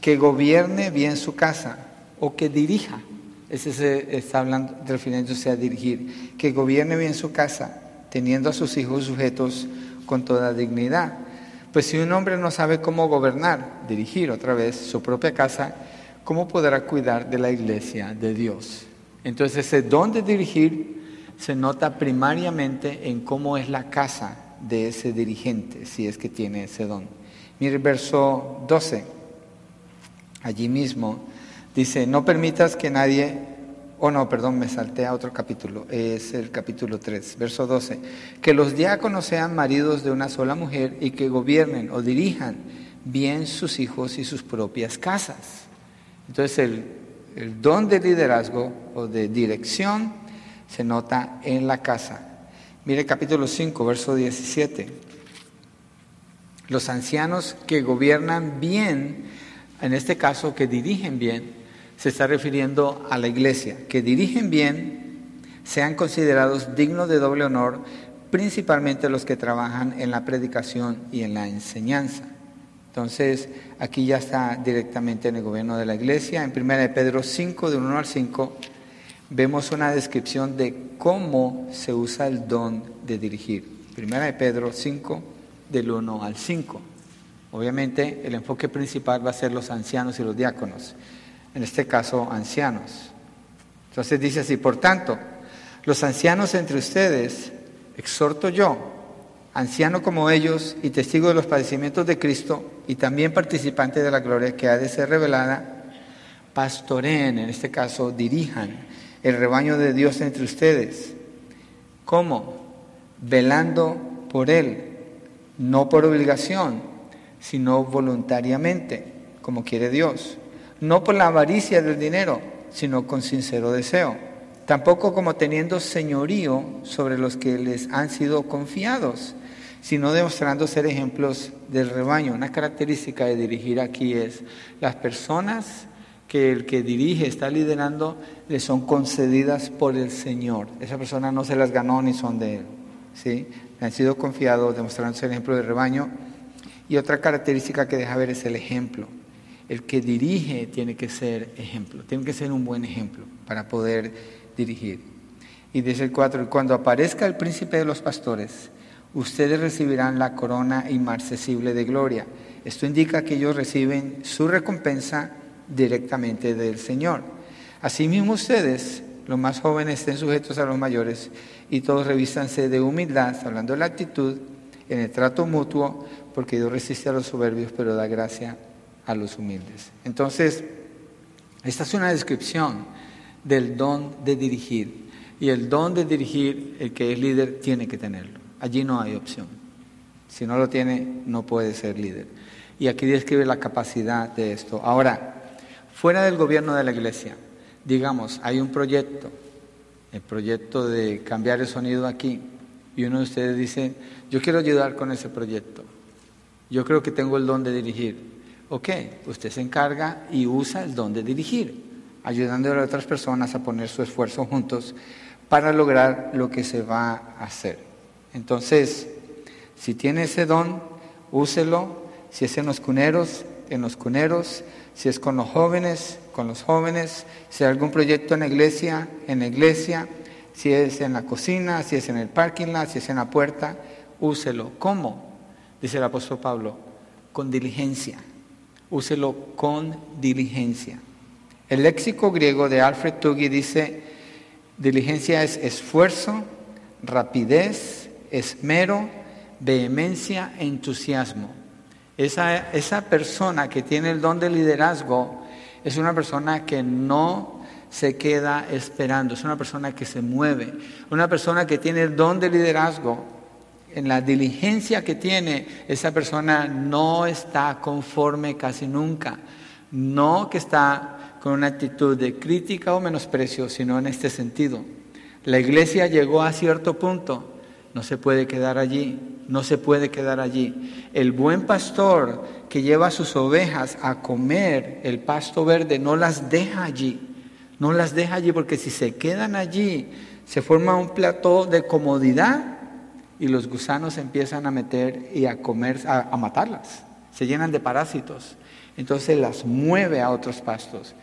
que gobierne bien su casa o que dirija. Ese se está hablando, refiriéndose a dirigir. Que gobierne bien su casa, teniendo a sus hijos sujetos con toda dignidad. Pues si un hombre no sabe cómo gobernar, dirigir otra vez su propia casa, ¿cómo podrá cuidar de la iglesia de Dios? Entonces ese don de dirigir se nota primariamente en cómo es la casa de ese dirigente, si es que tiene ese don. Mire verso 12, allí mismo dice, no permitas que nadie Oh, no, perdón, me salté a otro capítulo. Es el capítulo 3, verso 12. Que los diáconos sean maridos de una sola mujer y que gobiernen o dirijan bien sus hijos y sus propias casas. Entonces, el don de liderazgo o de dirección se nota en la casa. Mire capítulo 5, verso 17. Los ancianos que gobiernan bien, en este caso que dirigen bien, se está refiriendo a la iglesia, que dirigen bien, sean considerados dignos de doble honor, principalmente los que trabajan en la predicación y en la enseñanza. Entonces, aquí ya está directamente en el gobierno de la iglesia. En 1 de Pedro 5, de 1 al 5, vemos una descripción de cómo se usa el don de dirigir. 1 de Pedro 5, del 1 al 5. Obviamente, el enfoque principal va a ser los ancianos y los diáconos en este caso ancianos. Entonces dice así, por tanto, los ancianos entre ustedes, exhorto yo, anciano como ellos y testigo de los padecimientos de Cristo y también participante de la gloria que ha de ser revelada, pastoreen, en este caso dirijan el rebaño de Dios entre ustedes. ¿Cómo? Velando por Él, no por obligación, sino voluntariamente, como quiere Dios no por la avaricia del dinero, sino con sincero deseo. Tampoco como teniendo señorío sobre los que les han sido confiados, sino demostrando ser ejemplos del rebaño. Una característica de dirigir aquí es las personas que el que dirige, está liderando, le son concedidas por el Señor. Esa persona no se las ganó ni son de él. ¿sí? han sido confiados demostrando ser ejemplo del rebaño. Y otra característica que deja ver es el ejemplo el que dirige tiene que ser ejemplo, tiene que ser un buen ejemplo para poder dirigir. Y dice el 4, cuando aparezca el príncipe de los pastores, ustedes recibirán la corona inmarcesible de gloria. Esto indica que ellos reciben su recompensa directamente del Señor. Asimismo ustedes, los más jóvenes, estén sujetos a los mayores y todos revístanse de humildad, hablando de la actitud, en el trato mutuo, porque Dios resiste a los soberbios, pero da gracia a los humildes. Entonces, esta es una descripción del don de dirigir. Y el don de dirigir, el que es líder, tiene que tenerlo. Allí no hay opción. Si no lo tiene, no puede ser líder. Y aquí describe la capacidad de esto. Ahora, fuera del gobierno de la iglesia, digamos, hay un proyecto, el proyecto de cambiar el sonido aquí, y uno de ustedes dice, yo quiero ayudar con ese proyecto. Yo creo que tengo el don de dirigir. Ok, usted se encarga y usa el don de dirigir, ayudando a otras personas a poner su esfuerzo juntos para lograr lo que se va a hacer. Entonces, si tiene ese don, úselo. Si es en los cuneros, en los cuneros. Si es con los jóvenes, con los jóvenes. Si hay algún proyecto en la iglesia, en la iglesia. Si es en la cocina, si es en el parking lot, si es en la puerta, úselo. ¿Cómo? Dice el apóstol Pablo, con diligencia úselo con diligencia. El léxico griego de Alfred Tuggy dice, diligencia es esfuerzo, rapidez, esmero, vehemencia e entusiasmo. Esa, esa persona que tiene el don de liderazgo es una persona que no se queda esperando, es una persona que se mueve, una persona que tiene el don de liderazgo en la diligencia que tiene, esa persona no está conforme casi nunca. No que está con una actitud de crítica o menosprecio, sino en este sentido. La iglesia llegó a cierto punto, no se puede quedar allí, no se puede quedar allí. El buen pastor que lleva a sus ovejas a comer el pasto verde no las deja allí, no las deja allí porque si se quedan allí se forma un plató de comodidad y los gusanos empiezan a meter y a comer, a, matarlas. Se llenan de parásitos. Entonces las mueve a otros pastos.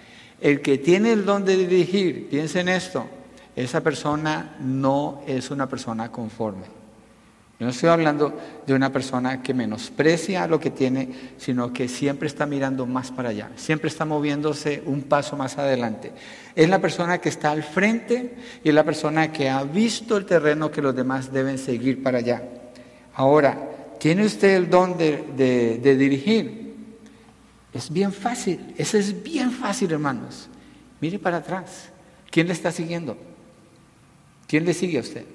El que tiene el don de dirigir, piensen esto, esa persona no es una persona conforme. Yo no estoy hablando de una persona que menosprecia lo que tiene, sino que siempre está mirando más para allá, siempre está moviéndose un paso más adelante. Es la persona que está al frente y es la persona que ha visto el terreno que los demás deben seguir para allá. Ahora, ¿tiene usted el don de, de dirigir? Es bien fácil, eso es bien fácil, hermanos. Mire para atrás. ¿Quién le está siguiendo? ¿Quién le sigue a usted?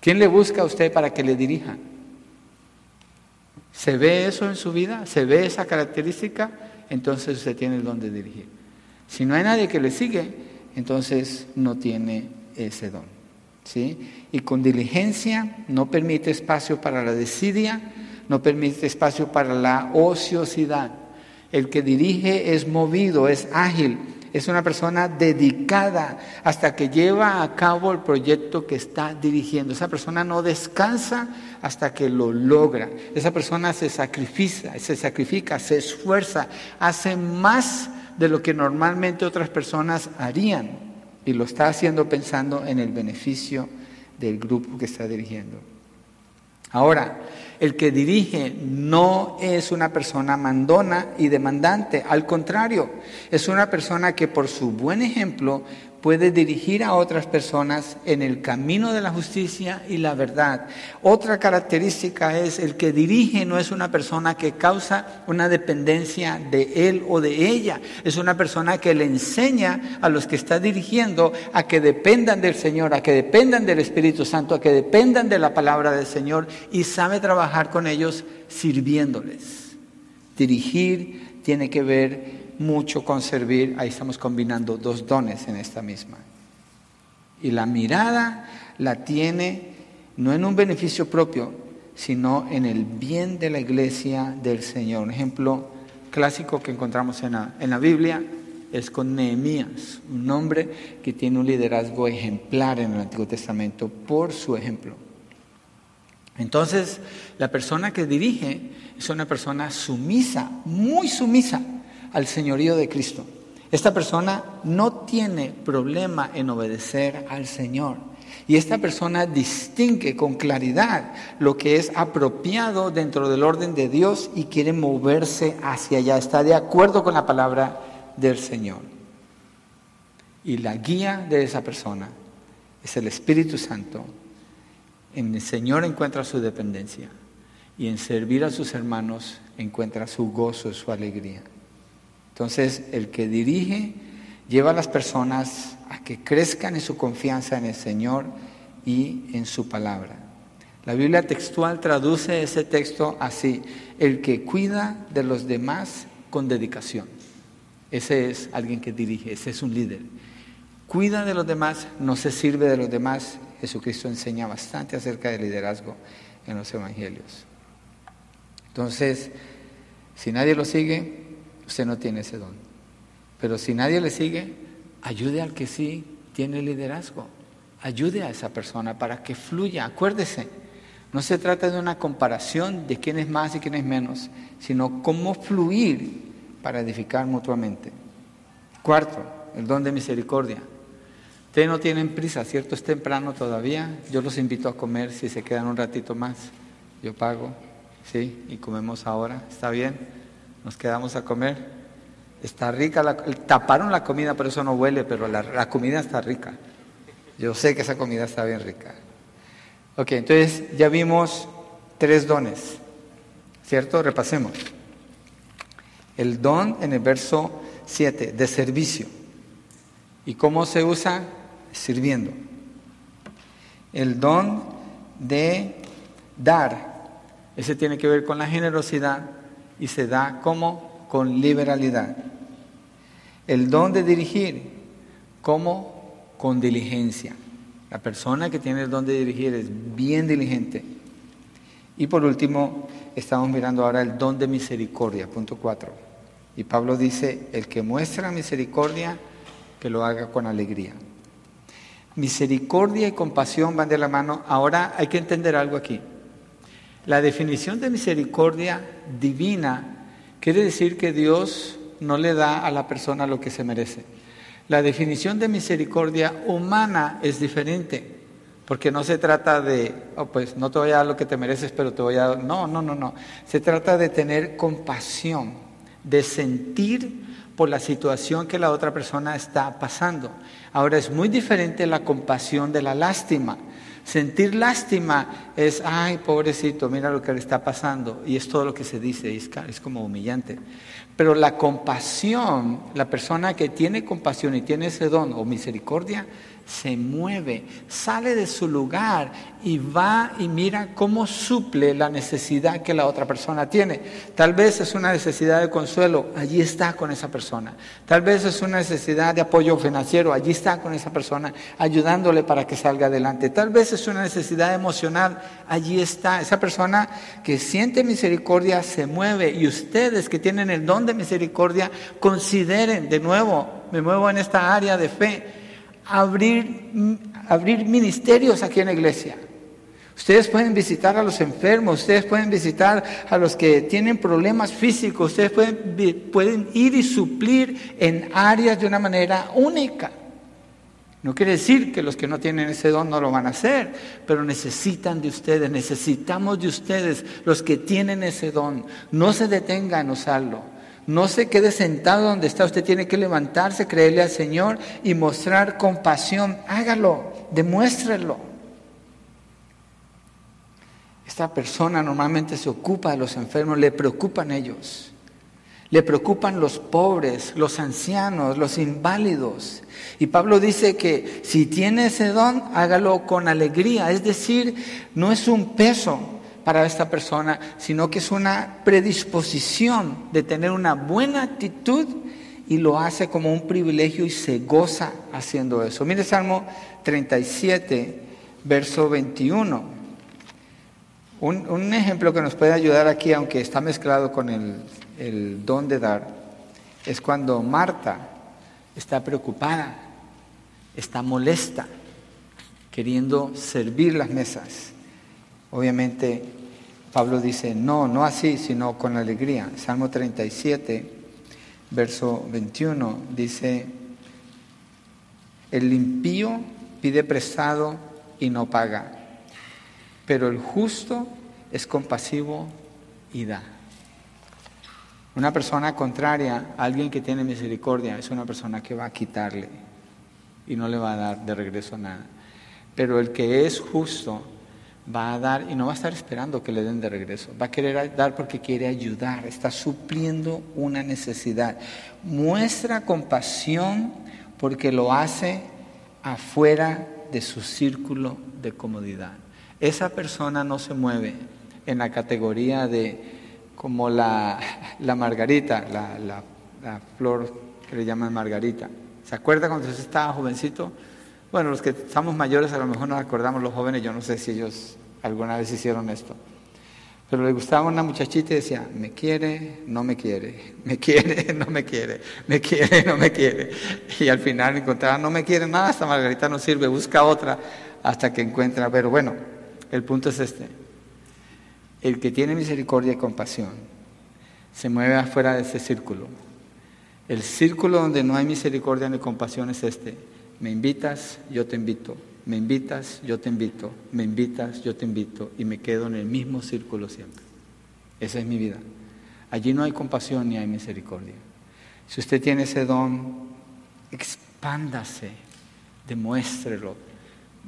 ¿Quién le busca a usted para que le dirija? ¿Se ve eso en su vida? ¿Se ve esa característica? Entonces usted tiene el don de dirigir. Si no hay nadie que le sigue, entonces no tiene ese don. ¿sí? Y con diligencia no permite espacio para la desidia, no permite espacio para la ociosidad. El que dirige es movido, es ágil, es una persona dedicada hasta que lleva a cabo el proyecto que está dirigiendo. Esa persona no descansa hasta que lo logra. Esa persona se sacrifica, se sacrifica, se esfuerza, hace más de lo que normalmente otras personas harían y lo está haciendo pensando en el beneficio del grupo que está dirigiendo. Ahora, el que dirige no es una persona mandona y demandante, al contrario, es una persona que por su buen ejemplo puede dirigir a otras personas en el camino de la justicia y la verdad. Otra característica es el que dirige no es una persona que causa una dependencia de él o de ella, es una persona que le enseña a los que está dirigiendo a que dependan del Señor, a que dependan del Espíritu Santo, a que dependan de la palabra del Señor y sabe trabajar con ellos sirviéndoles. Dirigir tiene que ver mucho con servir, ahí estamos combinando dos dones en esta misma. Y la mirada la tiene no en un beneficio propio, sino en el bien de la iglesia del Señor. Un ejemplo clásico que encontramos en la, en la Biblia es con Nehemías, un hombre que tiene un liderazgo ejemplar en el Antiguo Testamento por su ejemplo. Entonces, la persona que dirige es una persona sumisa, muy sumisa al señorío de Cristo. Esta persona no tiene problema en obedecer al Señor. Y esta persona distingue con claridad lo que es apropiado dentro del orden de Dios y quiere moverse hacia allá. Está de acuerdo con la palabra del Señor. Y la guía de esa persona es el Espíritu Santo. En el Señor encuentra su dependencia y en servir a sus hermanos encuentra su gozo, su alegría. Entonces, el que dirige lleva a las personas a que crezcan en su confianza en el Señor y en su palabra. La Biblia textual traduce ese texto así, el que cuida de los demás con dedicación. Ese es alguien que dirige, ese es un líder. Cuida de los demás, no se sirve de los demás. Jesucristo enseña bastante acerca del liderazgo en los evangelios. Entonces, si nadie lo sigue, usted no tiene ese don. Pero si nadie le sigue, ayude al que sí tiene liderazgo. Ayude a esa persona para que fluya. Acuérdese, no se trata de una comparación de quién es más y quién es menos, sino cómo fluir para edificar mutuamente. Cuarto, el don de misericordia. Ustedes no tienen prisa, ¿cierto? Es temprano todavía. Yo los invito a comer si se quedan un ratito más. Yo pago, ¿sí? Y comemos ahora. ¿Está bien? Nos quedamos a comer. Está rica, la, taparon la comida, por eso no huele, pero la, comida está rica. Yo sé que esa comida está bien rica. Ok, entonces ya vimos tres dones, ¿cierto? Repasemos. El don en el verso 7, de servicio. ¿Y cómo se usa? Sirviendo. El don de dar. Ese tiene que ver con la generosidad y se da como con liberalidad. El don de dirigir como con diligencia. La persona que tiene el don de dirigir es bien diligente. Y por último, estamos mirando ahora el don de misericordia, punto 4. Y Pablo dice, el que muestra misericordia, que lo haga con alegría. Misericordia y compasión van de la mano. Ahora hay que entender algo aquí. La definición de misericordia divina quiere decir que Dios no le da a la persona lo que se merece. La definición de misericordia humana es diferente, porque no se trata de, oh, pues no te voy a dar lo que te mereces, pero te voy a dar... No, no, no, no. Se trata de tener compasión, de sentir por la situación que la otra persona está pasando. Ahora es muy diferente la compasión de la lástima. Sentir lástima es, ay, pobrecito, mira lo que le está pasando. Y es todo lo que se dice, es, como humillante. Pero la compasión, la persona que tiene compasión y tiene ese don o misericordia, se mueve, sale de su lugar y va y mira cómo suple la necesidad que la otra persona tiene. Tal vez es una necesidad de consuelo, allí está con esa persona. Tal vez es una necesidad de apoyo financiero, allí está con esa persona, ayudándole para que salga adelante. Tal vez es una necesidad emocional, allí está. Esa persona que siente misericordia se mueve y ustedes que tienen el don de misericordia, consideren de nuevo, me muevo en esta área de fe abrir, abrir ministerios aquí en la iglesia. Ustedes pueden visitar a los enfermos, ustedes pueden visitar a los que tienen problemas físicos, ustedes pueden, pueden ir y suplir en áreas de una manera única. No quiere decir que los que no tienen ese don no lo van a hacer, pero necesitan de ustedes, necesitamos de ustedes, los que tienen ese don. No se detengan en usarlo. No se quede sentado donde está, usted tiene que levantarse, creerle al Señor y mostrar compasión. Hágalo, demuéstrelo. Esta persona normalmente se ocupa de los enfermos, le preocupan ellos. Le preocupan los pobres, los ancianos, los inválidos. Y Pablo dice que si tiene ese don, hágalo con alegría. Es decir, no es un peso, para esta persona, sino que es una predisposición de tener una buena actitud y lo hace como un privilegio y se goza haciendo eso. Mire Salmo 37, verso 21. Un, ejemplo que nos puede ayudar aquí, aunque está mezclado con el don de dar, es cuando Marta está preocupada, está molesta, queriendo servir las mesas. Obviamente Pablo dice, no, no así, sino con alegría. Salmo 37, verso 21, dice, el impío pide prestado y no paga, pero el justo es compasivo y da. Una persona contraria, alguien que tiene misericordia, es una persona que va a quitarle y no le va a dar de regreso nada. Pero el que es justo va a dar y no va a estar esperando que le den de regreso. Va a querer dar porque quiere ayudar, está supliendo una necesidad. Muestra compasión porque lo hace afuera de su círculo de comodidad. Esa persona no se mueve en la categoría de como la, la margarita, la, la, la, flor que le llaman margarita. ¿Se acuerda cuando usted estaba jovencito? Bueno, los que estamos mayores a lo mejor nos acordamos, los jóvenes, yo no sé si ellos alguna vez hicieron esto. Pero le gustaba una muchachita y decía, me quiere, no me quiere, me quiere, no me quiere, me quiere, no me quiere. Y al final encontraba, no me quiere nada, esta Margarita no sirve, busca otra hasta que encuentra. Pero bueno, el punto es este. El que tiene misericordia y compasión se mueve afuera de ese círculo. El círculo donde no hay misericordia ni compasión es este me invitas, yo te invito. Me invitas, yo te invito. Me invitas, yo te invito. Y me quedo en el mismo círculo siempre. Esa es mi vida. Allí no hay compasión ni hay misericordia. Si usted tiene ese don, expándase, demuéstrelo,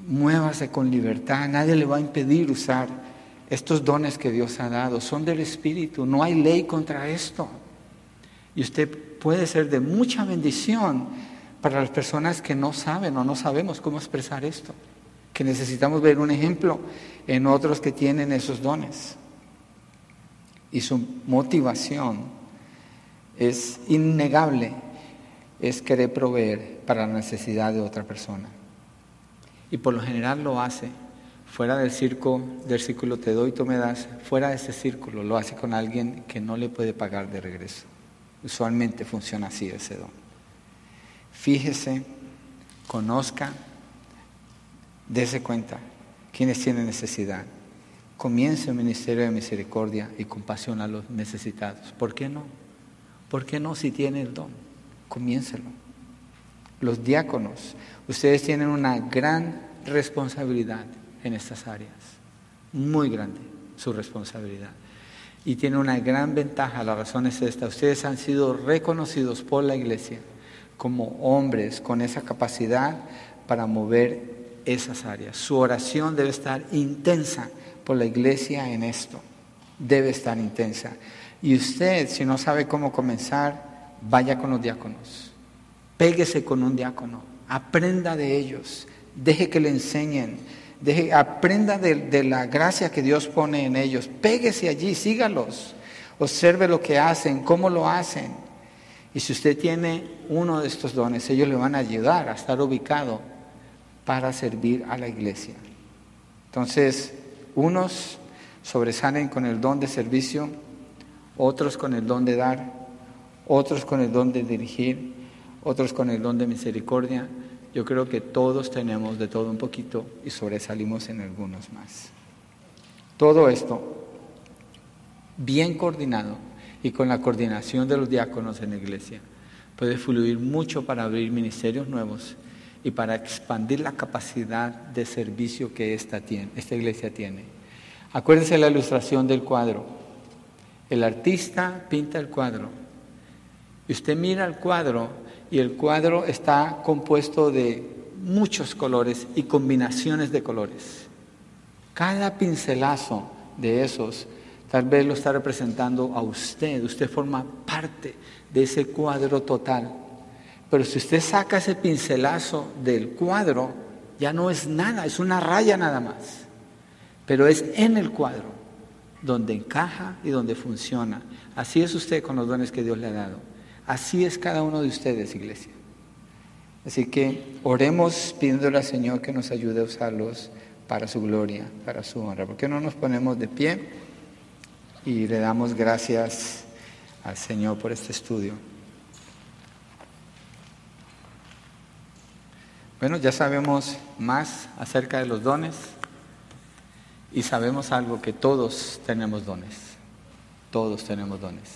muévase con libertad. Nadie le va a impedir usar estos dones que Dios ha dado. Son del Espíritu. No hay ley contra esto. Y usted puede ser de mucha bendición para las personas que no saben o no sabemos cómo expresar esto, que necesitamos ver un ejemplo en otros que tienen esos dones. Y su motivación es innegable, es querer proveer para la necesidad de otra persona. Y por lo general lo hace fuera del círculo, del círculo te doy, tú me das, fuera de ese círculo lo hace con alguien que no le puede pagar de regreso. Usualmente funciona así ese don. Fíjese, conozca, Dese cuenta, quienes tienen necesidad. Comience un ministerio de misericordia y compasión a los necesitados. ¿Por qué no? ¿Por qué no si tiene el don? Comiéncelo. Los diáconos, ustedes tienen una gran responsabilidad en estas áreas. Muy grande su responsabilidad. Y tiene una gran ventaja, la razón es esta, ustedes han sido reconocidos por la iglesia como hombres con esa capacidad para mover esas áreas. Su oración debe estar intensa por la iglesia en esto. Debe estar intensa. Y usted, si no sabe cómo comenzar, vaya con los diáconos. Péguese con un diácono. Aprenda de ellos. Deje que le enseñen. Deje, aprenda de, de la gracia que Dios pone en ellos. Péguese allí, sígalos. Observe lo que hacen, cómo lo hacen. Y si usted tiene uno de estos dones, ellos le van a ayudar a estar ubicado para servir a la iglesia. Entonces, unos sobresalen con el don de servicio, otros con el don de dar, otros con el don de dirigir, otros con el don de misericordia. Yo creo que todos tenemos de todo un poquito y sobresalimos en algunos más. Todo esto bien coordinado y con la coordinación de los diáconos en la iglesia puede fluir mucho para abrir ministerios nuevos y para expandir la capacidad de servicio que esta, tiene, esta iglesia tiene. Acuérdense la ilustración del cuadro. El artista pinta el cuadro. Y usted mira el cuadro y el cuadro está compuesto de muchos colores y combinaciones de colores. Cada pincelazo de esos tal vez lo está representando a usted. Usted forma parte de ese cuadro total. Pero si usted saca ese pincelazo del cuadro, ya no es nada, es una raya nada más. Pero es en el cuadro donde encaja y donde funciona. Así es usted con los dones que Dios le ha dado. Así es cada uno de ustedes, iglesia. Así que oremos pidiéndole al Señor que nos ayude a usarlos para su gloria, para su honra. ¿Por qué no nos ponemos de pie y le damos gracias al Señor por este estudio? Bueno, ya sabemos más acerca de los dones y sabemos algo, que todos tenemos dones, todos tenemos dones.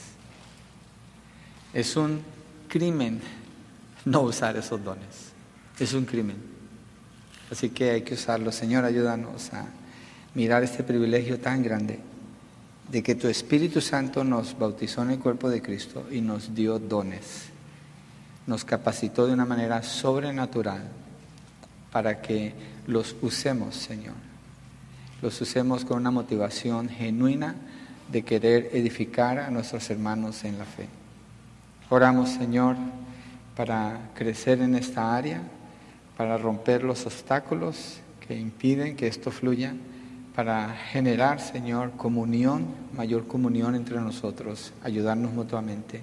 Es un crimen no usar esos dones, es un crimen. Así que hay que usarlos. Señor, ayúdanos a mirar este privilegio tan grande de que tu Espíritu Santo nos bautizó en el cuerpo de Cristo y nos dio dones, nos capacitó de una manera sobrenatural para que los usemos, Señor. Los usemos con una motivación genuina de querer edificar a nuestros hermanos en la fe. Oramos, Señor, para crecer en esta área, para romper los obstáculos que impiden que esto fluya, para generar, Señor, comunión, mayor comunión entre nosotros, ayudarnos mutuamente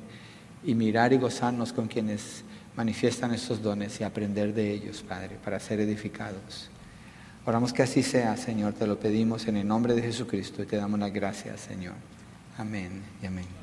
y mirar y gozarnos con quienes manifiestan estos dones y aprender de ellos, Padre, para ser edificados. Oramos que así sea, Señor, te lo pedimos en el nombre de Jesucristo y te damos las gracias, Señor. Amén y amén.